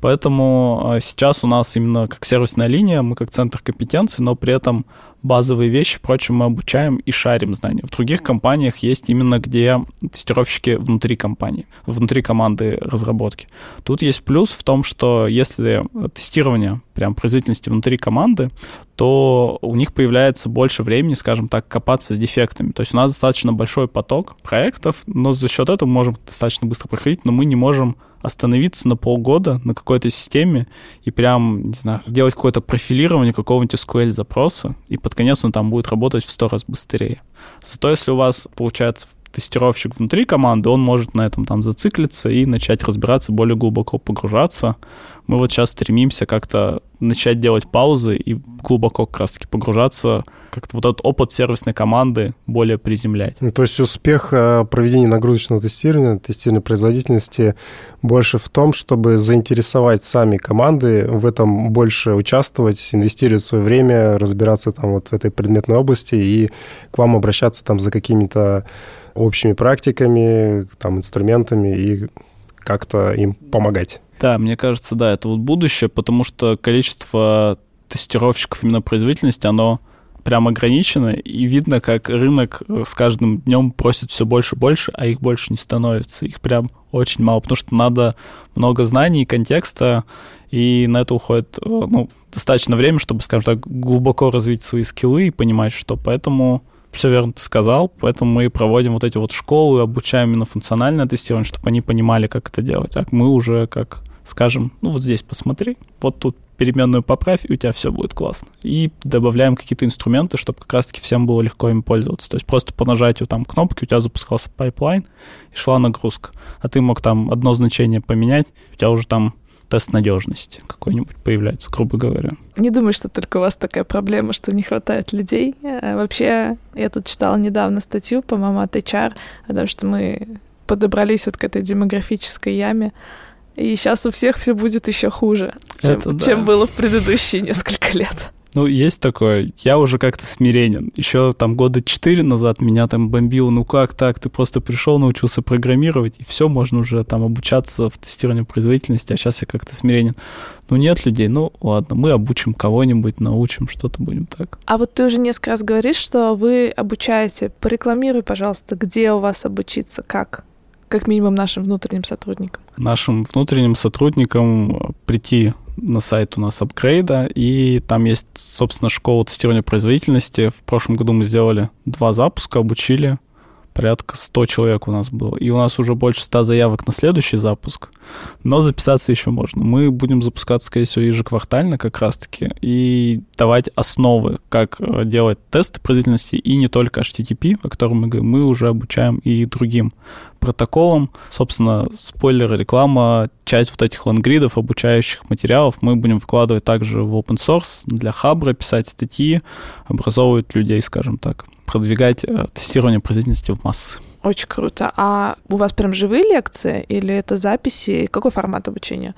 Поэтому а, сейчас у нас именно как сервисная линия, мы как центр компетенции, но при этом базовые вещи, впрочем, мы обучаем и шарим знания. В других компаниях есть именно где тестировщики внутри компании, внутри команды разработки. Тут есть плюс в том, что если тестирование прям производительности внутри команды, то у них появляется больше времени, скажем так, копаться с дефектами. То есть у нас достаточно большой поток проектов, но за счет этого мы можем достаточно быстро проходить, но мы не можем остановиться на полгода на какой-то системе и прям, не знаю, делать какое-то профилирование какого-нибудь SQL запроса, и под конец он там будет работать в сто раз быстрее. Зато если у вас получается тестировщик внутри команды, он может на этом там зациклиться и начать разбираться, более глубоко погружаться. Мы вот сейчас стремимся как-то начать делать паузы и глубоко как раз-таки погружаться как-то вот этот опыт сервисной команды более приземлять. Ну, то есть успех э, проведения нагрузочного тестирования, тестирования производительности больше в том, чтобы заинтересовать сами команды в этом больше участвовать, инвестировать свое время, разбираться там вот в этой предметной области и к вам обращаться там за какими-то общими практиками, там, инструментами и как-то им помогать. Да, мне кажется, да, это вот будущее, потому что количество тестировщиков именно производительности, оно прям ограничено, и видно, как рынок с каждым днем просит все больше и больше, а их больше не становится. Их прям очень мало, потому что надо много знаний, контекста, и на это уходит э, ну, достаточно времени, чтобы, скажем так, глубоко развить свои скиллы и понимать, что поэтому все верно ты сказал, поэтому мы проводим вот эти вот школы, обучаем именно функциональное тестирование, чтобы они понимали, как это делать. А мы уже как скажем, ну вот здесь посмотри, вот тут переменную поправь, и у тебя все будет классно. И добавляем какие-то инструменты, чтобы как раз-таки всем было легко им пользоваться. То есть просто по нажатию там кнопки у тебя запускался пайплайн и шла нагрузка. А ты мог там одно значение поменять, у тебя уже там тест надежности какой-нибудь появляется, грубо говоря. Не думаю, что только у вас такая проблема, что не хватает людей. А вообще, я тут читала недавно статью, по-моему, от HR, о том, что мы подобрались вот к этой демографической яме, и сейчас у всех все будет еще хуже, чем, Это да. чем было в предыдущие несколько лет. Ну, есть такое. Я уже как-то смиренен. Еще там года четыре назад меня там бомбило. Ну как так? Ты просто пришел, научился программировать, и все, можно уже там обучаться в тестировании производительности, а сейчас я как-то смиренен. Ну нет людей, ну ладно, мы обучим кого-нибудь, научим, что-то будем так. А вот ты уже несколько раз говоришь, что вы обучаете. Порекламируй, пожалуйста, где у вас обучиться, как? как минимум нашим внутренним сотрудникам? Нашим внутренним сотрудникам прийти на сайт у нас апгрейда, и там есть, собственно, школа тестирования производительности. В прошлом году мы сделали два запуска, обучили порядка 100 человек у нас было. И у нас уже больше 100 заявок на следующий запуск, но записаться еще можно. Мы будем запускаться, скорее всего, ежеквартально как раз-таки и давать основы, как э, делать тесты производительности, и не только HTTP, о котором мы говорим, мы уже обучаем и другим протоколам. Собственно, спойлер, реклама, часть вот этих лангридов, обучающих материалов мы будем вкладывать также в open source для Хабра, писать статьи, образовывать людей, скажем так продвигать э, тестирование производительности в массы. Очень круто. А у вас прям живые лекции или это записи? Какой формат обучения?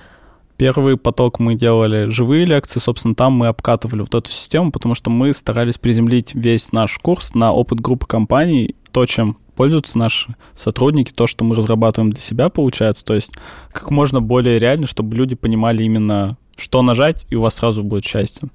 Первый поток мы делали живые лекции, собственно, там мы обкатывали вот эту систему, потому что мы старались приземлить весь наш курс на опыт группы компаний, то, чем пользуются наши сотрудники, то, что мы разрабатываем для себя, получается, то есть как можно более реально, чтобы люди понимали именно, что нажать, и у вас сразу будет счастье.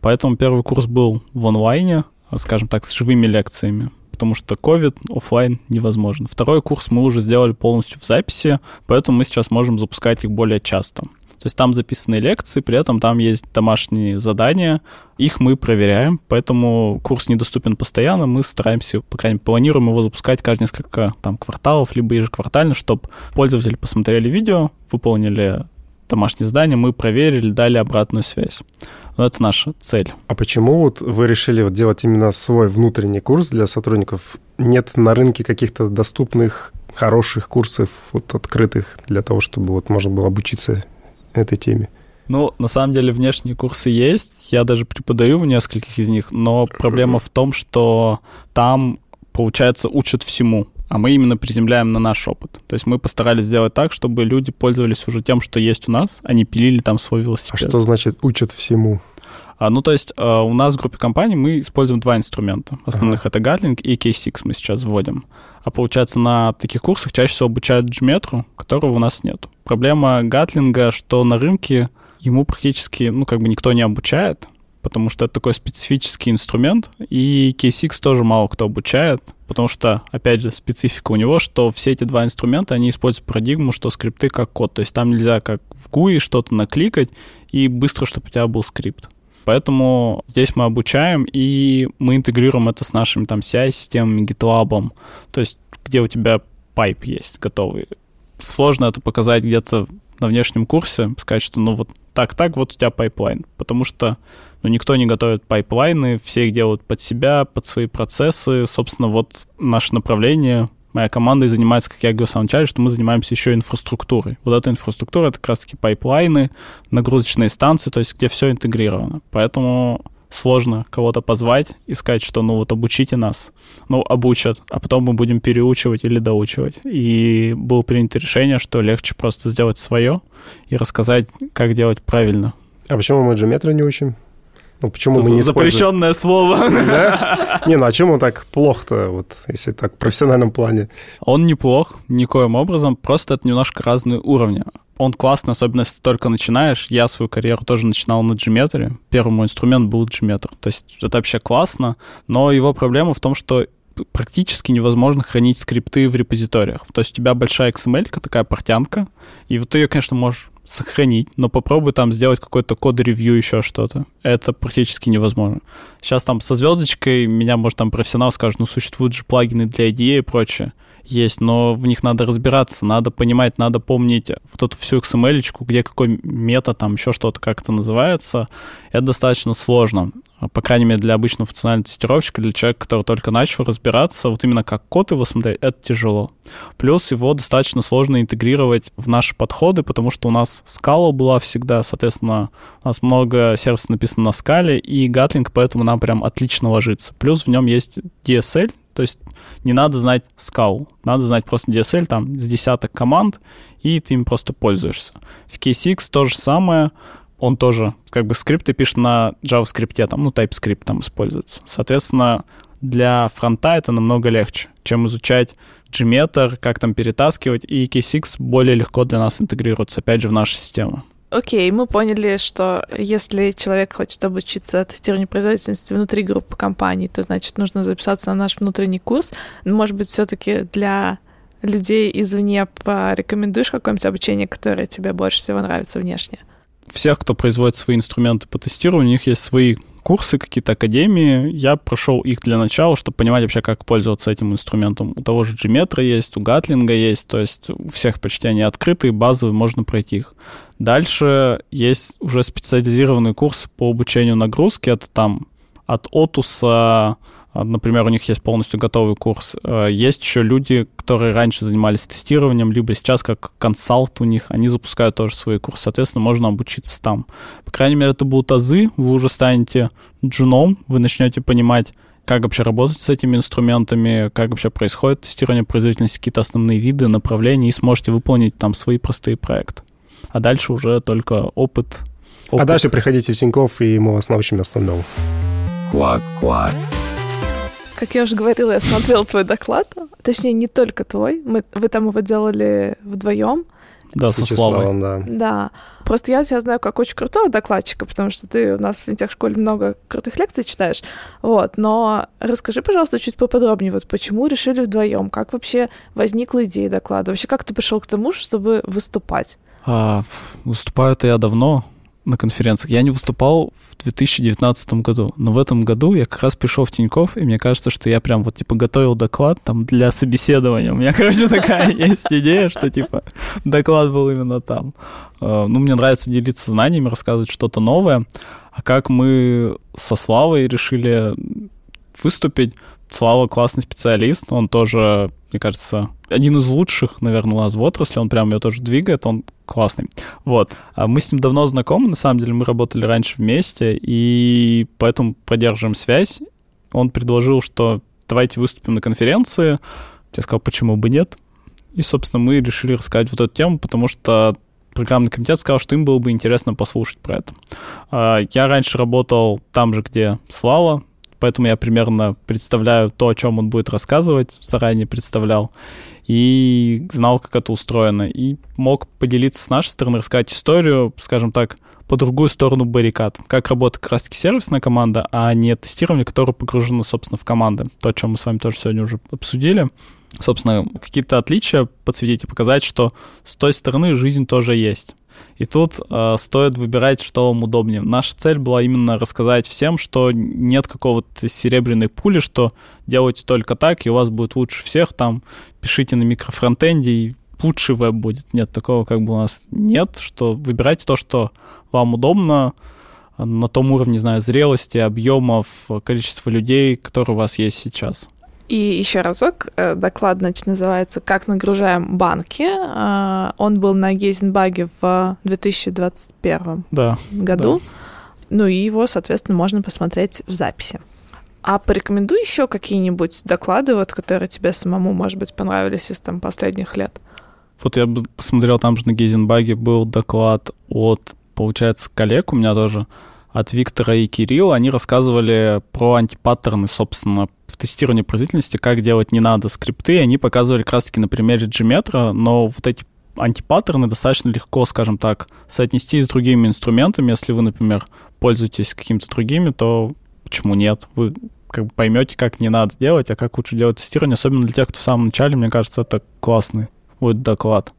Поэтому первый курс был в онлайне, скажем так, с живыми лекциями потому что COVID офлайн невозможно. Второй курс мы уже сделали полностью в записи, поэтому мы сейчас можем запускать их более часто. То есть там записаны лекции, при этом там есть домашние задания, их мы проверяем, поэтому курс недоступен постоянно, мы стараемся, по крайней мере, планируем его запускать каждые несколько там кварталов, либо ежеквартально, чтобы пользователи посмотрели видео, выполнили домашнее задание, мы проверили, дали обратную связь. Но это наша цель. А почему вот вы решили вот делать именно свой внутренний курс для сотрудников? Нет на рынке каких-то доступных, хороших курсов, вот открытых, для того, чтобы вот можно было обучиться этой теме? Ну, на самом деле внешние курсы есть, я даже преподаю в нескольких из них, но проблема в том, что там, получается, учат всему а мы именно приземляем на наш опыт. То есть мы постарались сделать так, чтобы люди пользовались уже тем, что есть у нас, а не пилили там свой велосипед. А что значит учат всему? А, ну, то есть а, у нас в группе компаний мы используем два инструмента. Основных ага. это Gatling и K6 мы сейчас вводим. А получается, на таких курсах чаще всего обучают джметру, которого у нас нет. Проблема Гатлинга, что на рынке ему практически, ну, как бы никто не обучает, потому что это такой специфический инструмент, и K6 тоже мало кто обучает, потому что, опять же, специфика у него, что все эти два инструмента, они используют парадигму, что скрипты как код, то есть там нельзя как в GUI что-то накликать и быстро, чтобы у тебя был скрипт. Поэтому здесь мы обучаем, и мы интегрируем это с нашими там CI -системами, GitLab, то есть где у тебя пайп есть готовый. Сложно это показать где-то на внешнем курсе, сказать, что ну вот так-так, вот у тебя пайплайн, потому что ну, никто не готовит пайплайны, все их делают под себя, под свои процессы. Собственно, вот наше направление, моя команда и занимается, как я говорил в самом начале, что мы занимаемся еще инфраструктурой. Вот эта инфраструктура — это как раз-таки пайплайны, нагрузочные станции, то есть где все интегрировано. Поэтому сложно кого-то позвать и сказать, что ну вот обучите нас. Ну, обучат, а потом мы будем переучивать или доучивать. И было принято решение, что легче просто сделать свое и рассказать, как делать правильно. А почему мы джеметра не учим? Ну, почему Это мы не Запрещенное используем? слово. Да? Не, ну а чем он так плохо-то, вот, если так в профессиональном плане? Он неплох, никоим образом, просто это немножко разные уровни. Он классный, особенно если ты только начинаешь. Я свою карьеру тоже начинал на Gmeter. Первый мой инструмент был Gmeter. То есть это вообще классно, но его проблема в том, что практически невозможно хранить скрипты в репозиториях. То есть у тебя большая XML, такая портянка, и вот ты ее, конечно, можешь сохранить, но попробуй там сделать какой-то код-ревью, еще что-то. Это практически невозможно. Сейчас там со звездочкой меня, может, там профессионал скажет, ну, существуют же плагины для IDE и прочее. Есть, но в них надо разбираться, надо понимать, надо помнить вот эту всю XML, где какой мета, там еще что-то, как это называется. Это достаточно сложно. А, по крайней мере, для обычного функционального тестировщика, для человека, который только начал разбираться, вот именно как код его смотреть, это тяжело. Плюс его достаточно сложно интегрировать в наши подходы, потому что у нас скала была всегда, соответственно, у нас много сервисов написано на скале, и Gatling поэтому нам прям отлично ложится. Плюс в нем есть DSL, то есть не надо знать скал, надо знать просто DSL, там, с десяток команд, и ты им просто пользуешься. В KSX то же самое, он тоже как бы скрипты пишет на JavaScript, там, ну, TypeScript там используется. Соответственно, для фронта это намного легче, чем изучать Gmeter, как там перетаскивать, и KSX более легко для нас интегрируется, опять же, в нашу систему. Окей, мы поняли, что если человек хочет обучиться тестированию производительности внутри группы компаний, то, значит, нужно записаться на наш внутренний курс. Может быть, все таки для людей извне порекомендуешь какое-нибудь обучение, которое тебе больше всего нравится внешне? всех, кто производит свои инструменты по тестированию, у них есть свои курсы, какие-то академии. Я прошел их для начала, чтобы понимать вообще, как пользоваться этим инструментом. У того же Gmetra есть, у Гатлинга есть, то есть у всех почти они открытые, базовые, можно пройти их. Дальше есть уже специализированный курс по обучению нагрузки. Это там от Отуса например, у них есть полностью готовый курс. Э, есть еще люди, которые раньше занимались тестированием, либо сейчас как консалт у них, они запускают тоже свои курсы. Соответственно, можно обучиться там. По крайней мере, это будут азы, вы уже станете джуном, вы начнете понимать, как вообще работать с этими инструментами, как вообще происходит тестирование производительности, какие-то основные виды, направления, и сможете выполнить там свои простые проекты. А дальше уже только опыт. опыт. А дальше приходите в Тинькофф, и мы вас научим основному. Квак-квак. Как я уже говорила, я смотрела твой доклад. Точнее, не только твой. Мы, вы там его делали вдвоем. Да, со Славой. да. Да. Просто я тебя знаю как очень крутого докладчика, потому что ты у нас в финтех-школе много крутых лекций читаешь. Вот. Но расскажи, пожалуйста, чуть поподробнее, вот почему решили вдвоем? Как вообще возникла идея доклада? Вообще, как ты пришел к тому, чтобы выступать? А, выступаю-то я давно на конференциях. Я не выступал в 2019 году, но в этом году я как раз пришел в Тиньков, и мне кажется, что я прям вот типа готовил доклад там для собеседования. У меня, [laughs] короче, такая есть идея, что типа доклад был именно там. А, ну, мне нравится делиться знаниями, рассказывать что-то новое. А как мы со Славой решили выступить, Слава классный специалист, он тоже, мне кажется, один из лучших, наверное, у нас в отрасли, он прям ее тоже двигает, он классный. Вот. А мы с ним давно знакомы, на самом деле, мы работали раньше вместе, и поэтому поддерживаем связь. Он предложил, что давайте выступим на конференции. Я сказал, почему бы нет. И, собственно, мы решили рассказать вот эту тему, потому что программный комитет сказал, что им было бы интересно послушать про это. А, я раньше работал там же, где Слава, поэтому я примерно представляю то, о чем он будет рассказывать, заранее представлял, и знал, как это устроено, и мог поделиться с нашей стороны, рассказать историю, скажем так, по другую сторону баррикад. Как работает как раз-таки сервисная команда, а не тестирование, которое погружено, собственно, в команды. То, о чем мы с вами тоже сегодня уже обсудили. Собственно, какие-то отличия подсветить и показать, что с той стороны жизнь тоже есть. И тут э, стоит выбирать, что вам удобнее. Наша цель была именно рассказать всем, что нет какого-то серебряной пули, что делайте только так, и у вас будет лучше всех. Там пишите на микрофронтенде, и лучший веб будет. Нет, такого как бы у нас нет, что выбирайте то, что вам удобно, на том уровне, не знаю, зрелости, объемов, количества людей, которые у вас есть сейчас. И еще разок, э, доклад значит, называется «Как нагружаем банки». А, он был на Гейзенбаге в 2021 да, году. Да. Ну и его, соответственно, можно посмотреть в записи. А порекомендуй еще какие-нибудь доклады, вот, которые тебе самому, может быть, понравились из там последних лет. Вот я посмотрел, там же на Гейзенбаге был доклад от, получается, коллег у меня тоже, от Виктора и Кирилла. Они рассказывали про антипаттерны, собственно, в тестировании производительности, как делать не надо скрипты. Они показывали как раз-таки на примере Gmetra, но вот эти антипаттерны достаточно легко, скажем так, соотнести с другими инструментами. Если вы, например, пользуетесь какими-то другими, то почему нет? Вы как бы поймете, как не надо делать, а как лучше делать тестирование, особенно для тех, кто в самом начале, мне кажется, это классный будет доклад.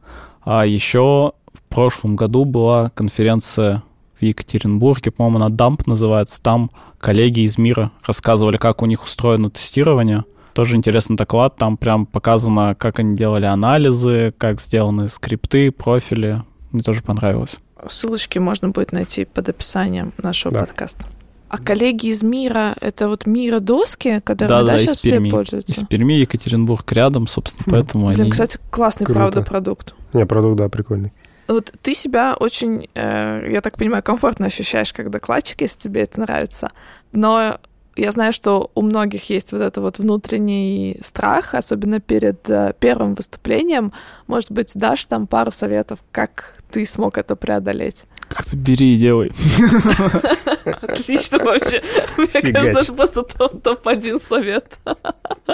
А еще в прошлом году была конференция в Екатеринбурге, по-моему, она Дамп называется. Там коллеги из мира рассказывали, как у них устроено тестирование. Тоже интересный доклад, там прям показано, как они делали анализы, как сделаны скрипты, профили. Мне тоже понравилось. Ссылочки можно будет найти под описанием нашего Да. подкаста. А коллеги из мира, это вот мира доски, которыми да, Да-да, сейчас из все Перми. пользуются? Из Перми Екатеринбург рядом, собственно, поэтому Блин, они... кстати, классный, Круто. правда, продукт. Не, продукт, да, прикольный. Вот ты себя очень, э, я так понимаю, комфортно ощущаешь как докладчик, если тебе это нравится. Но я знаю, что у многих есть вот это вот внутренний страх, особенно перед э, первым выступлением. Может быть, дашь там пару советов, как ты смог это преодолеть? Как-то бери и делай. [laughs] Отлично вообще. Мне Фигач. кажется, это просто топ- топ-1 совет.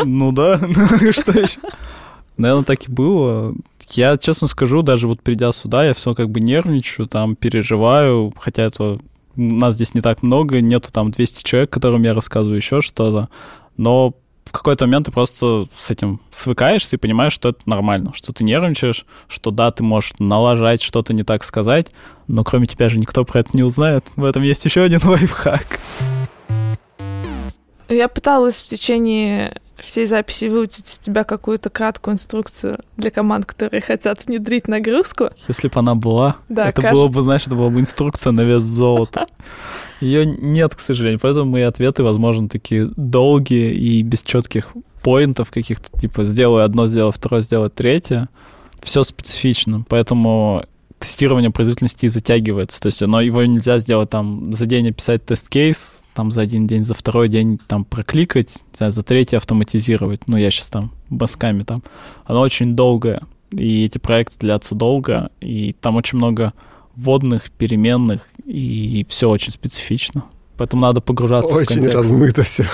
Ну да, [laughs] что еще? Наверное, так и было. Я, честно скажу, даже вот придя сюда, я все как бы нервничаю, там переживаю, хотя это нас здесь не так много, нету там 200 человек, которым я рассказываю еще что-то, но в какой-то момент ты просто с этим свыкаешься и понимаешь, что это нормально, что ты нервничаешь, что да, ты можешь налажать, что-то не так сказать, но кроме тебя же никто про это не узнает. В этом есть еще один [laughs] лайфхак. Я пыталась в течение всей записи выучить из тебя какую-то краткую инструкцию для команд, которые хотят внедрить нагрузку. Если бы она была, Да, это кажется. было бы, знаешь, это была бы инструкция на вес золота. Ее нет, к сожалению, поэтому мои ответы, возможно, такие долгие и без четких поинтов каких-то, типа, сделай одно, сделай второе, сделай третье. Все специфично, поэтому тестирование производительности затягивается. То есть оно, его нельзя сделать там за день описать тест-кейс, там за один день, за второй день там прокликать, знаю, за третий автоматизировать. Ну, я сейчас там басками там. Оно очень долгое, и эти проекты длятся долго, и там очень много вводных, переменных, и все очень специфично. Поэтому надо погружаться в Очень контекст. размыто все.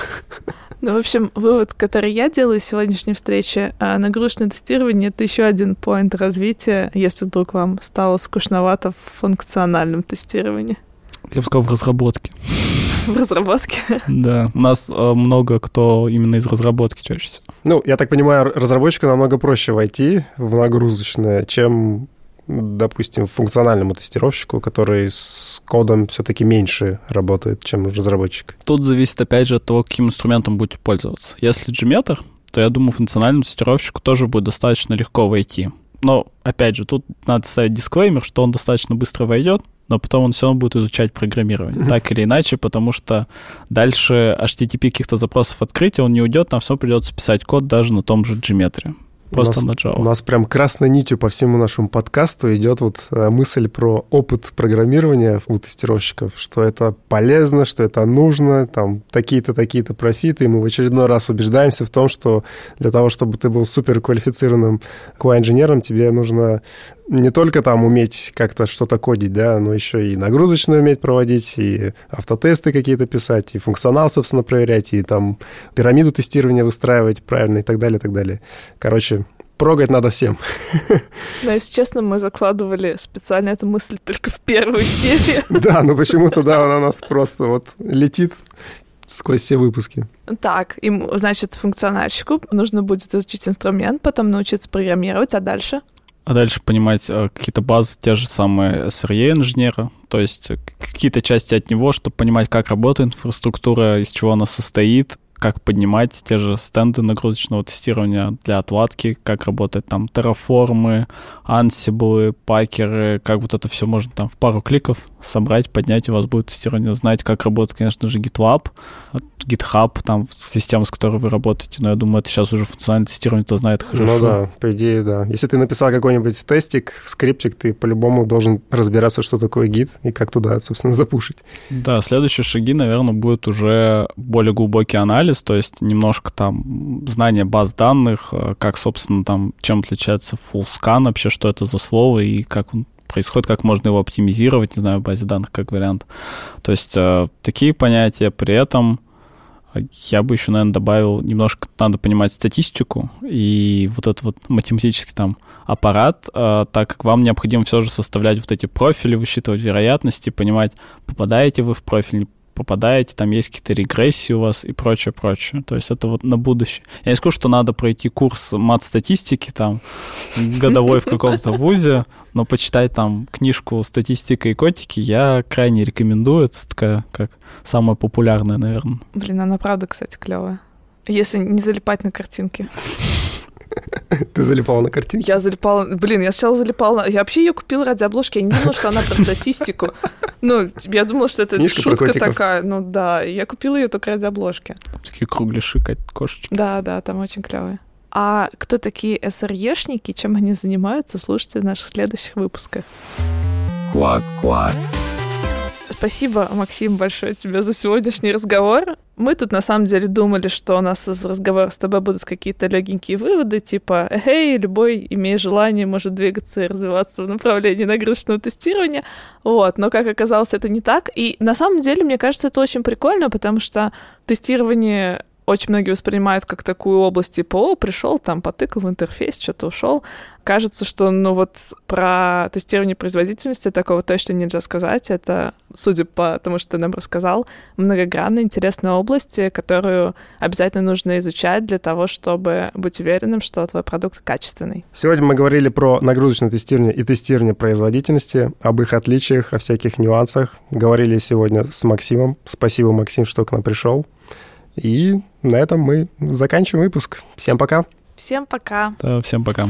Ну, в общем, вывод, который я делаю из сегодняшней встречи, а, нагрузочное тестирование — это еще один поинт развития, если вдруг вам стало скучновато в функциональном тестировании. Я бы сказал, в разработке. [laughs] В разработке. Да, у нас э, много кто именно из разработки чаще всего. Ну, я так понимаю, разработчику намного проще войти в нагрузочное, чем, допустим, функциональному тестировщику, который с кодом все-таки меньше работает, чем разработчик. Тут зависит, опять же, от того, каким инструментом будете пользоваться. Если Gmeter, то я думаю, функциональному тестировщику тоже будет достаточно легко войти. Но, опять же, тут надо ставить дисклеймер, что он достаточно быстро войдет, но потом он все равно будет изучать программирование. Так или иначе, потому что дальше HTTP каких-то запросов открыть, он не уйдет, нам все придется писать код даже на том же Gmeter. Просто у на нас, Java. У нас прям красной нитью по всему нашему подкасту идет вот э, мысль про опыт программирования у тестировщиков, что это полезно, что это нужно, там такие-то, такие-то профиты, и мы в очередной раз убеждаемся в том, что для того, чтобы ты был суперквалифицированным QA-инженером, тебе нужно не только там уметь как-то что-то кодить, да, но еще и нагрузочную уметь проводить, и автотесты какие-то писать, и функционал, собственно, проверять, и там пирамиду тестирования выстраивать правильно и так далее, и так далее. Короче, прогать надо всем. [laughs] Но, если честно, мы закладывали специально эту мысль только в первую [laughs] серию. [laughs] Да, но почему-то, да, она у нас просто вот летит сквозь все выпуски. Так, им, значит, функциональщику нужно будет изучить инструмент, потом научиться программировать, а дальше? А дальше понимать э, какие-то базы, те же самые SRE инженера, то есть какие-то части от него, чтобы понимать, как работает инфраструктура, из чего она состоит, как поднимать те же стенды нагрузочного тестирования для отладки, как работают там терраформы, ансиблы, пакеры, как вот это все можно там в пару кликов собрать, поднять, у вас будет тестирование, знать, как работает, конечно же, GitLab, GitHub, там система, с которой вы работаете, но я думаю, это сейчас уже функциональное тестирование это знает хорошо. Ну да, по идее, да. Если ты написал какой-нибудь тестик, скриптик, ты по-любому должен разбираться, что такое гид и как туда, собственно, запушить. Да, следующие шаги, наверное, будет уже более глубокий анализ, то есть немножко там знание баз данных, э, как, собственно, там, чем отличается full scan вообще, что это за слово и как он происходит, как можно его оптимизировать, не знаю, в базе данных как вариант. То есть э, такие понятия. При этом Я бы еще, наверное, добавил немножко, надо понимать статистику и вот этот вот математический там аппарат, э, так как вам необходимо все же составлять вот эти профили, высчитывать вероятности, понимать, попадаете вы в профиль, попадаете, там есть какие-то регрессии у вас и прочее, прочее. То есть это вот на будущее. Я не скажу, что надо пройти курс мат-статистики там годовой в каком-то вузе, но почитать там книжку «Статистика и котики» я крайне рекомендую. Это такая, как самая популярная, наверное. Блин, она правда, кстати, клевая. Если не залипать на картинки. [laughs] Ты залипала на картинке? Я залипала... Блин, я сначала залипала... Я вообще ее купила ради обложки. Я не думала, что она про статистику. Ну, я думала, что это Книжка шутка такая. Ну да, я купила ее только ради обложки. Такие кругляши, ко- кошечки. Да, да, там очень клевые. А кто такие СРЕшники, чем они занимаются, слушайте в наших следующих выпусках. Квак-квак. Спасибо, Максим, большое тебе за сегодняшний разговор. Мы тут на самом деле думали, что у нас из разговора с тобой будут какие-то легенькие выводы, типа, эй, любой, имея желание, может двигаться и развиваться в направлении нагрузочного тестирования. Вот, но как оказалось, это не так. И на самом деле, мне кажется, это очень прикольно, потому что тестирование очень многие воспринимают как такую область, типа, о, пришел, там, потыкал в интерфейс, что-то ушел. Кажется, что, ну вот, про тестирование производительности такого точно нельзя сказать. Это, судя по тому, что ты нам рассказал, многогранная, интересная область, которую обязательно нужно изучать для того, чтобы быть уверенным, что твой продукт качественный. Сегодня мы говорили про нагрузочное тестирование и тестирование производительности, об их отличиях, о всяких нюансах. Говорили сегодня с Максимом. Спасибо, Максим, что к нам пришел. И на этом мы заканчиваем выпуск. Всем пока. Всем пока! Да, всем пока.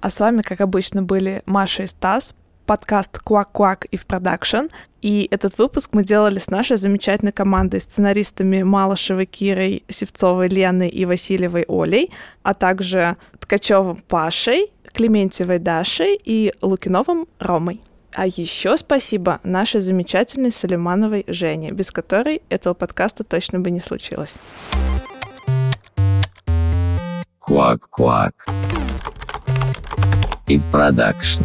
А с вами, как обычно, были Маша и Стас, подкаст «Куак-Куак» и в продакшн. И этот выпуск мы делали с нашей замечательной командой, сценаристами Малышевой Кирой, Севцовой Леной и Васильевой Олей, а также Ткачевым Пашей, Клементьевой Дашей и Лукиновым Ромой. А еще спасибо нашей замечательной Салимановой Жене, без которой этого подкаста точно бы не случилось. Квак-квак. И продакшн.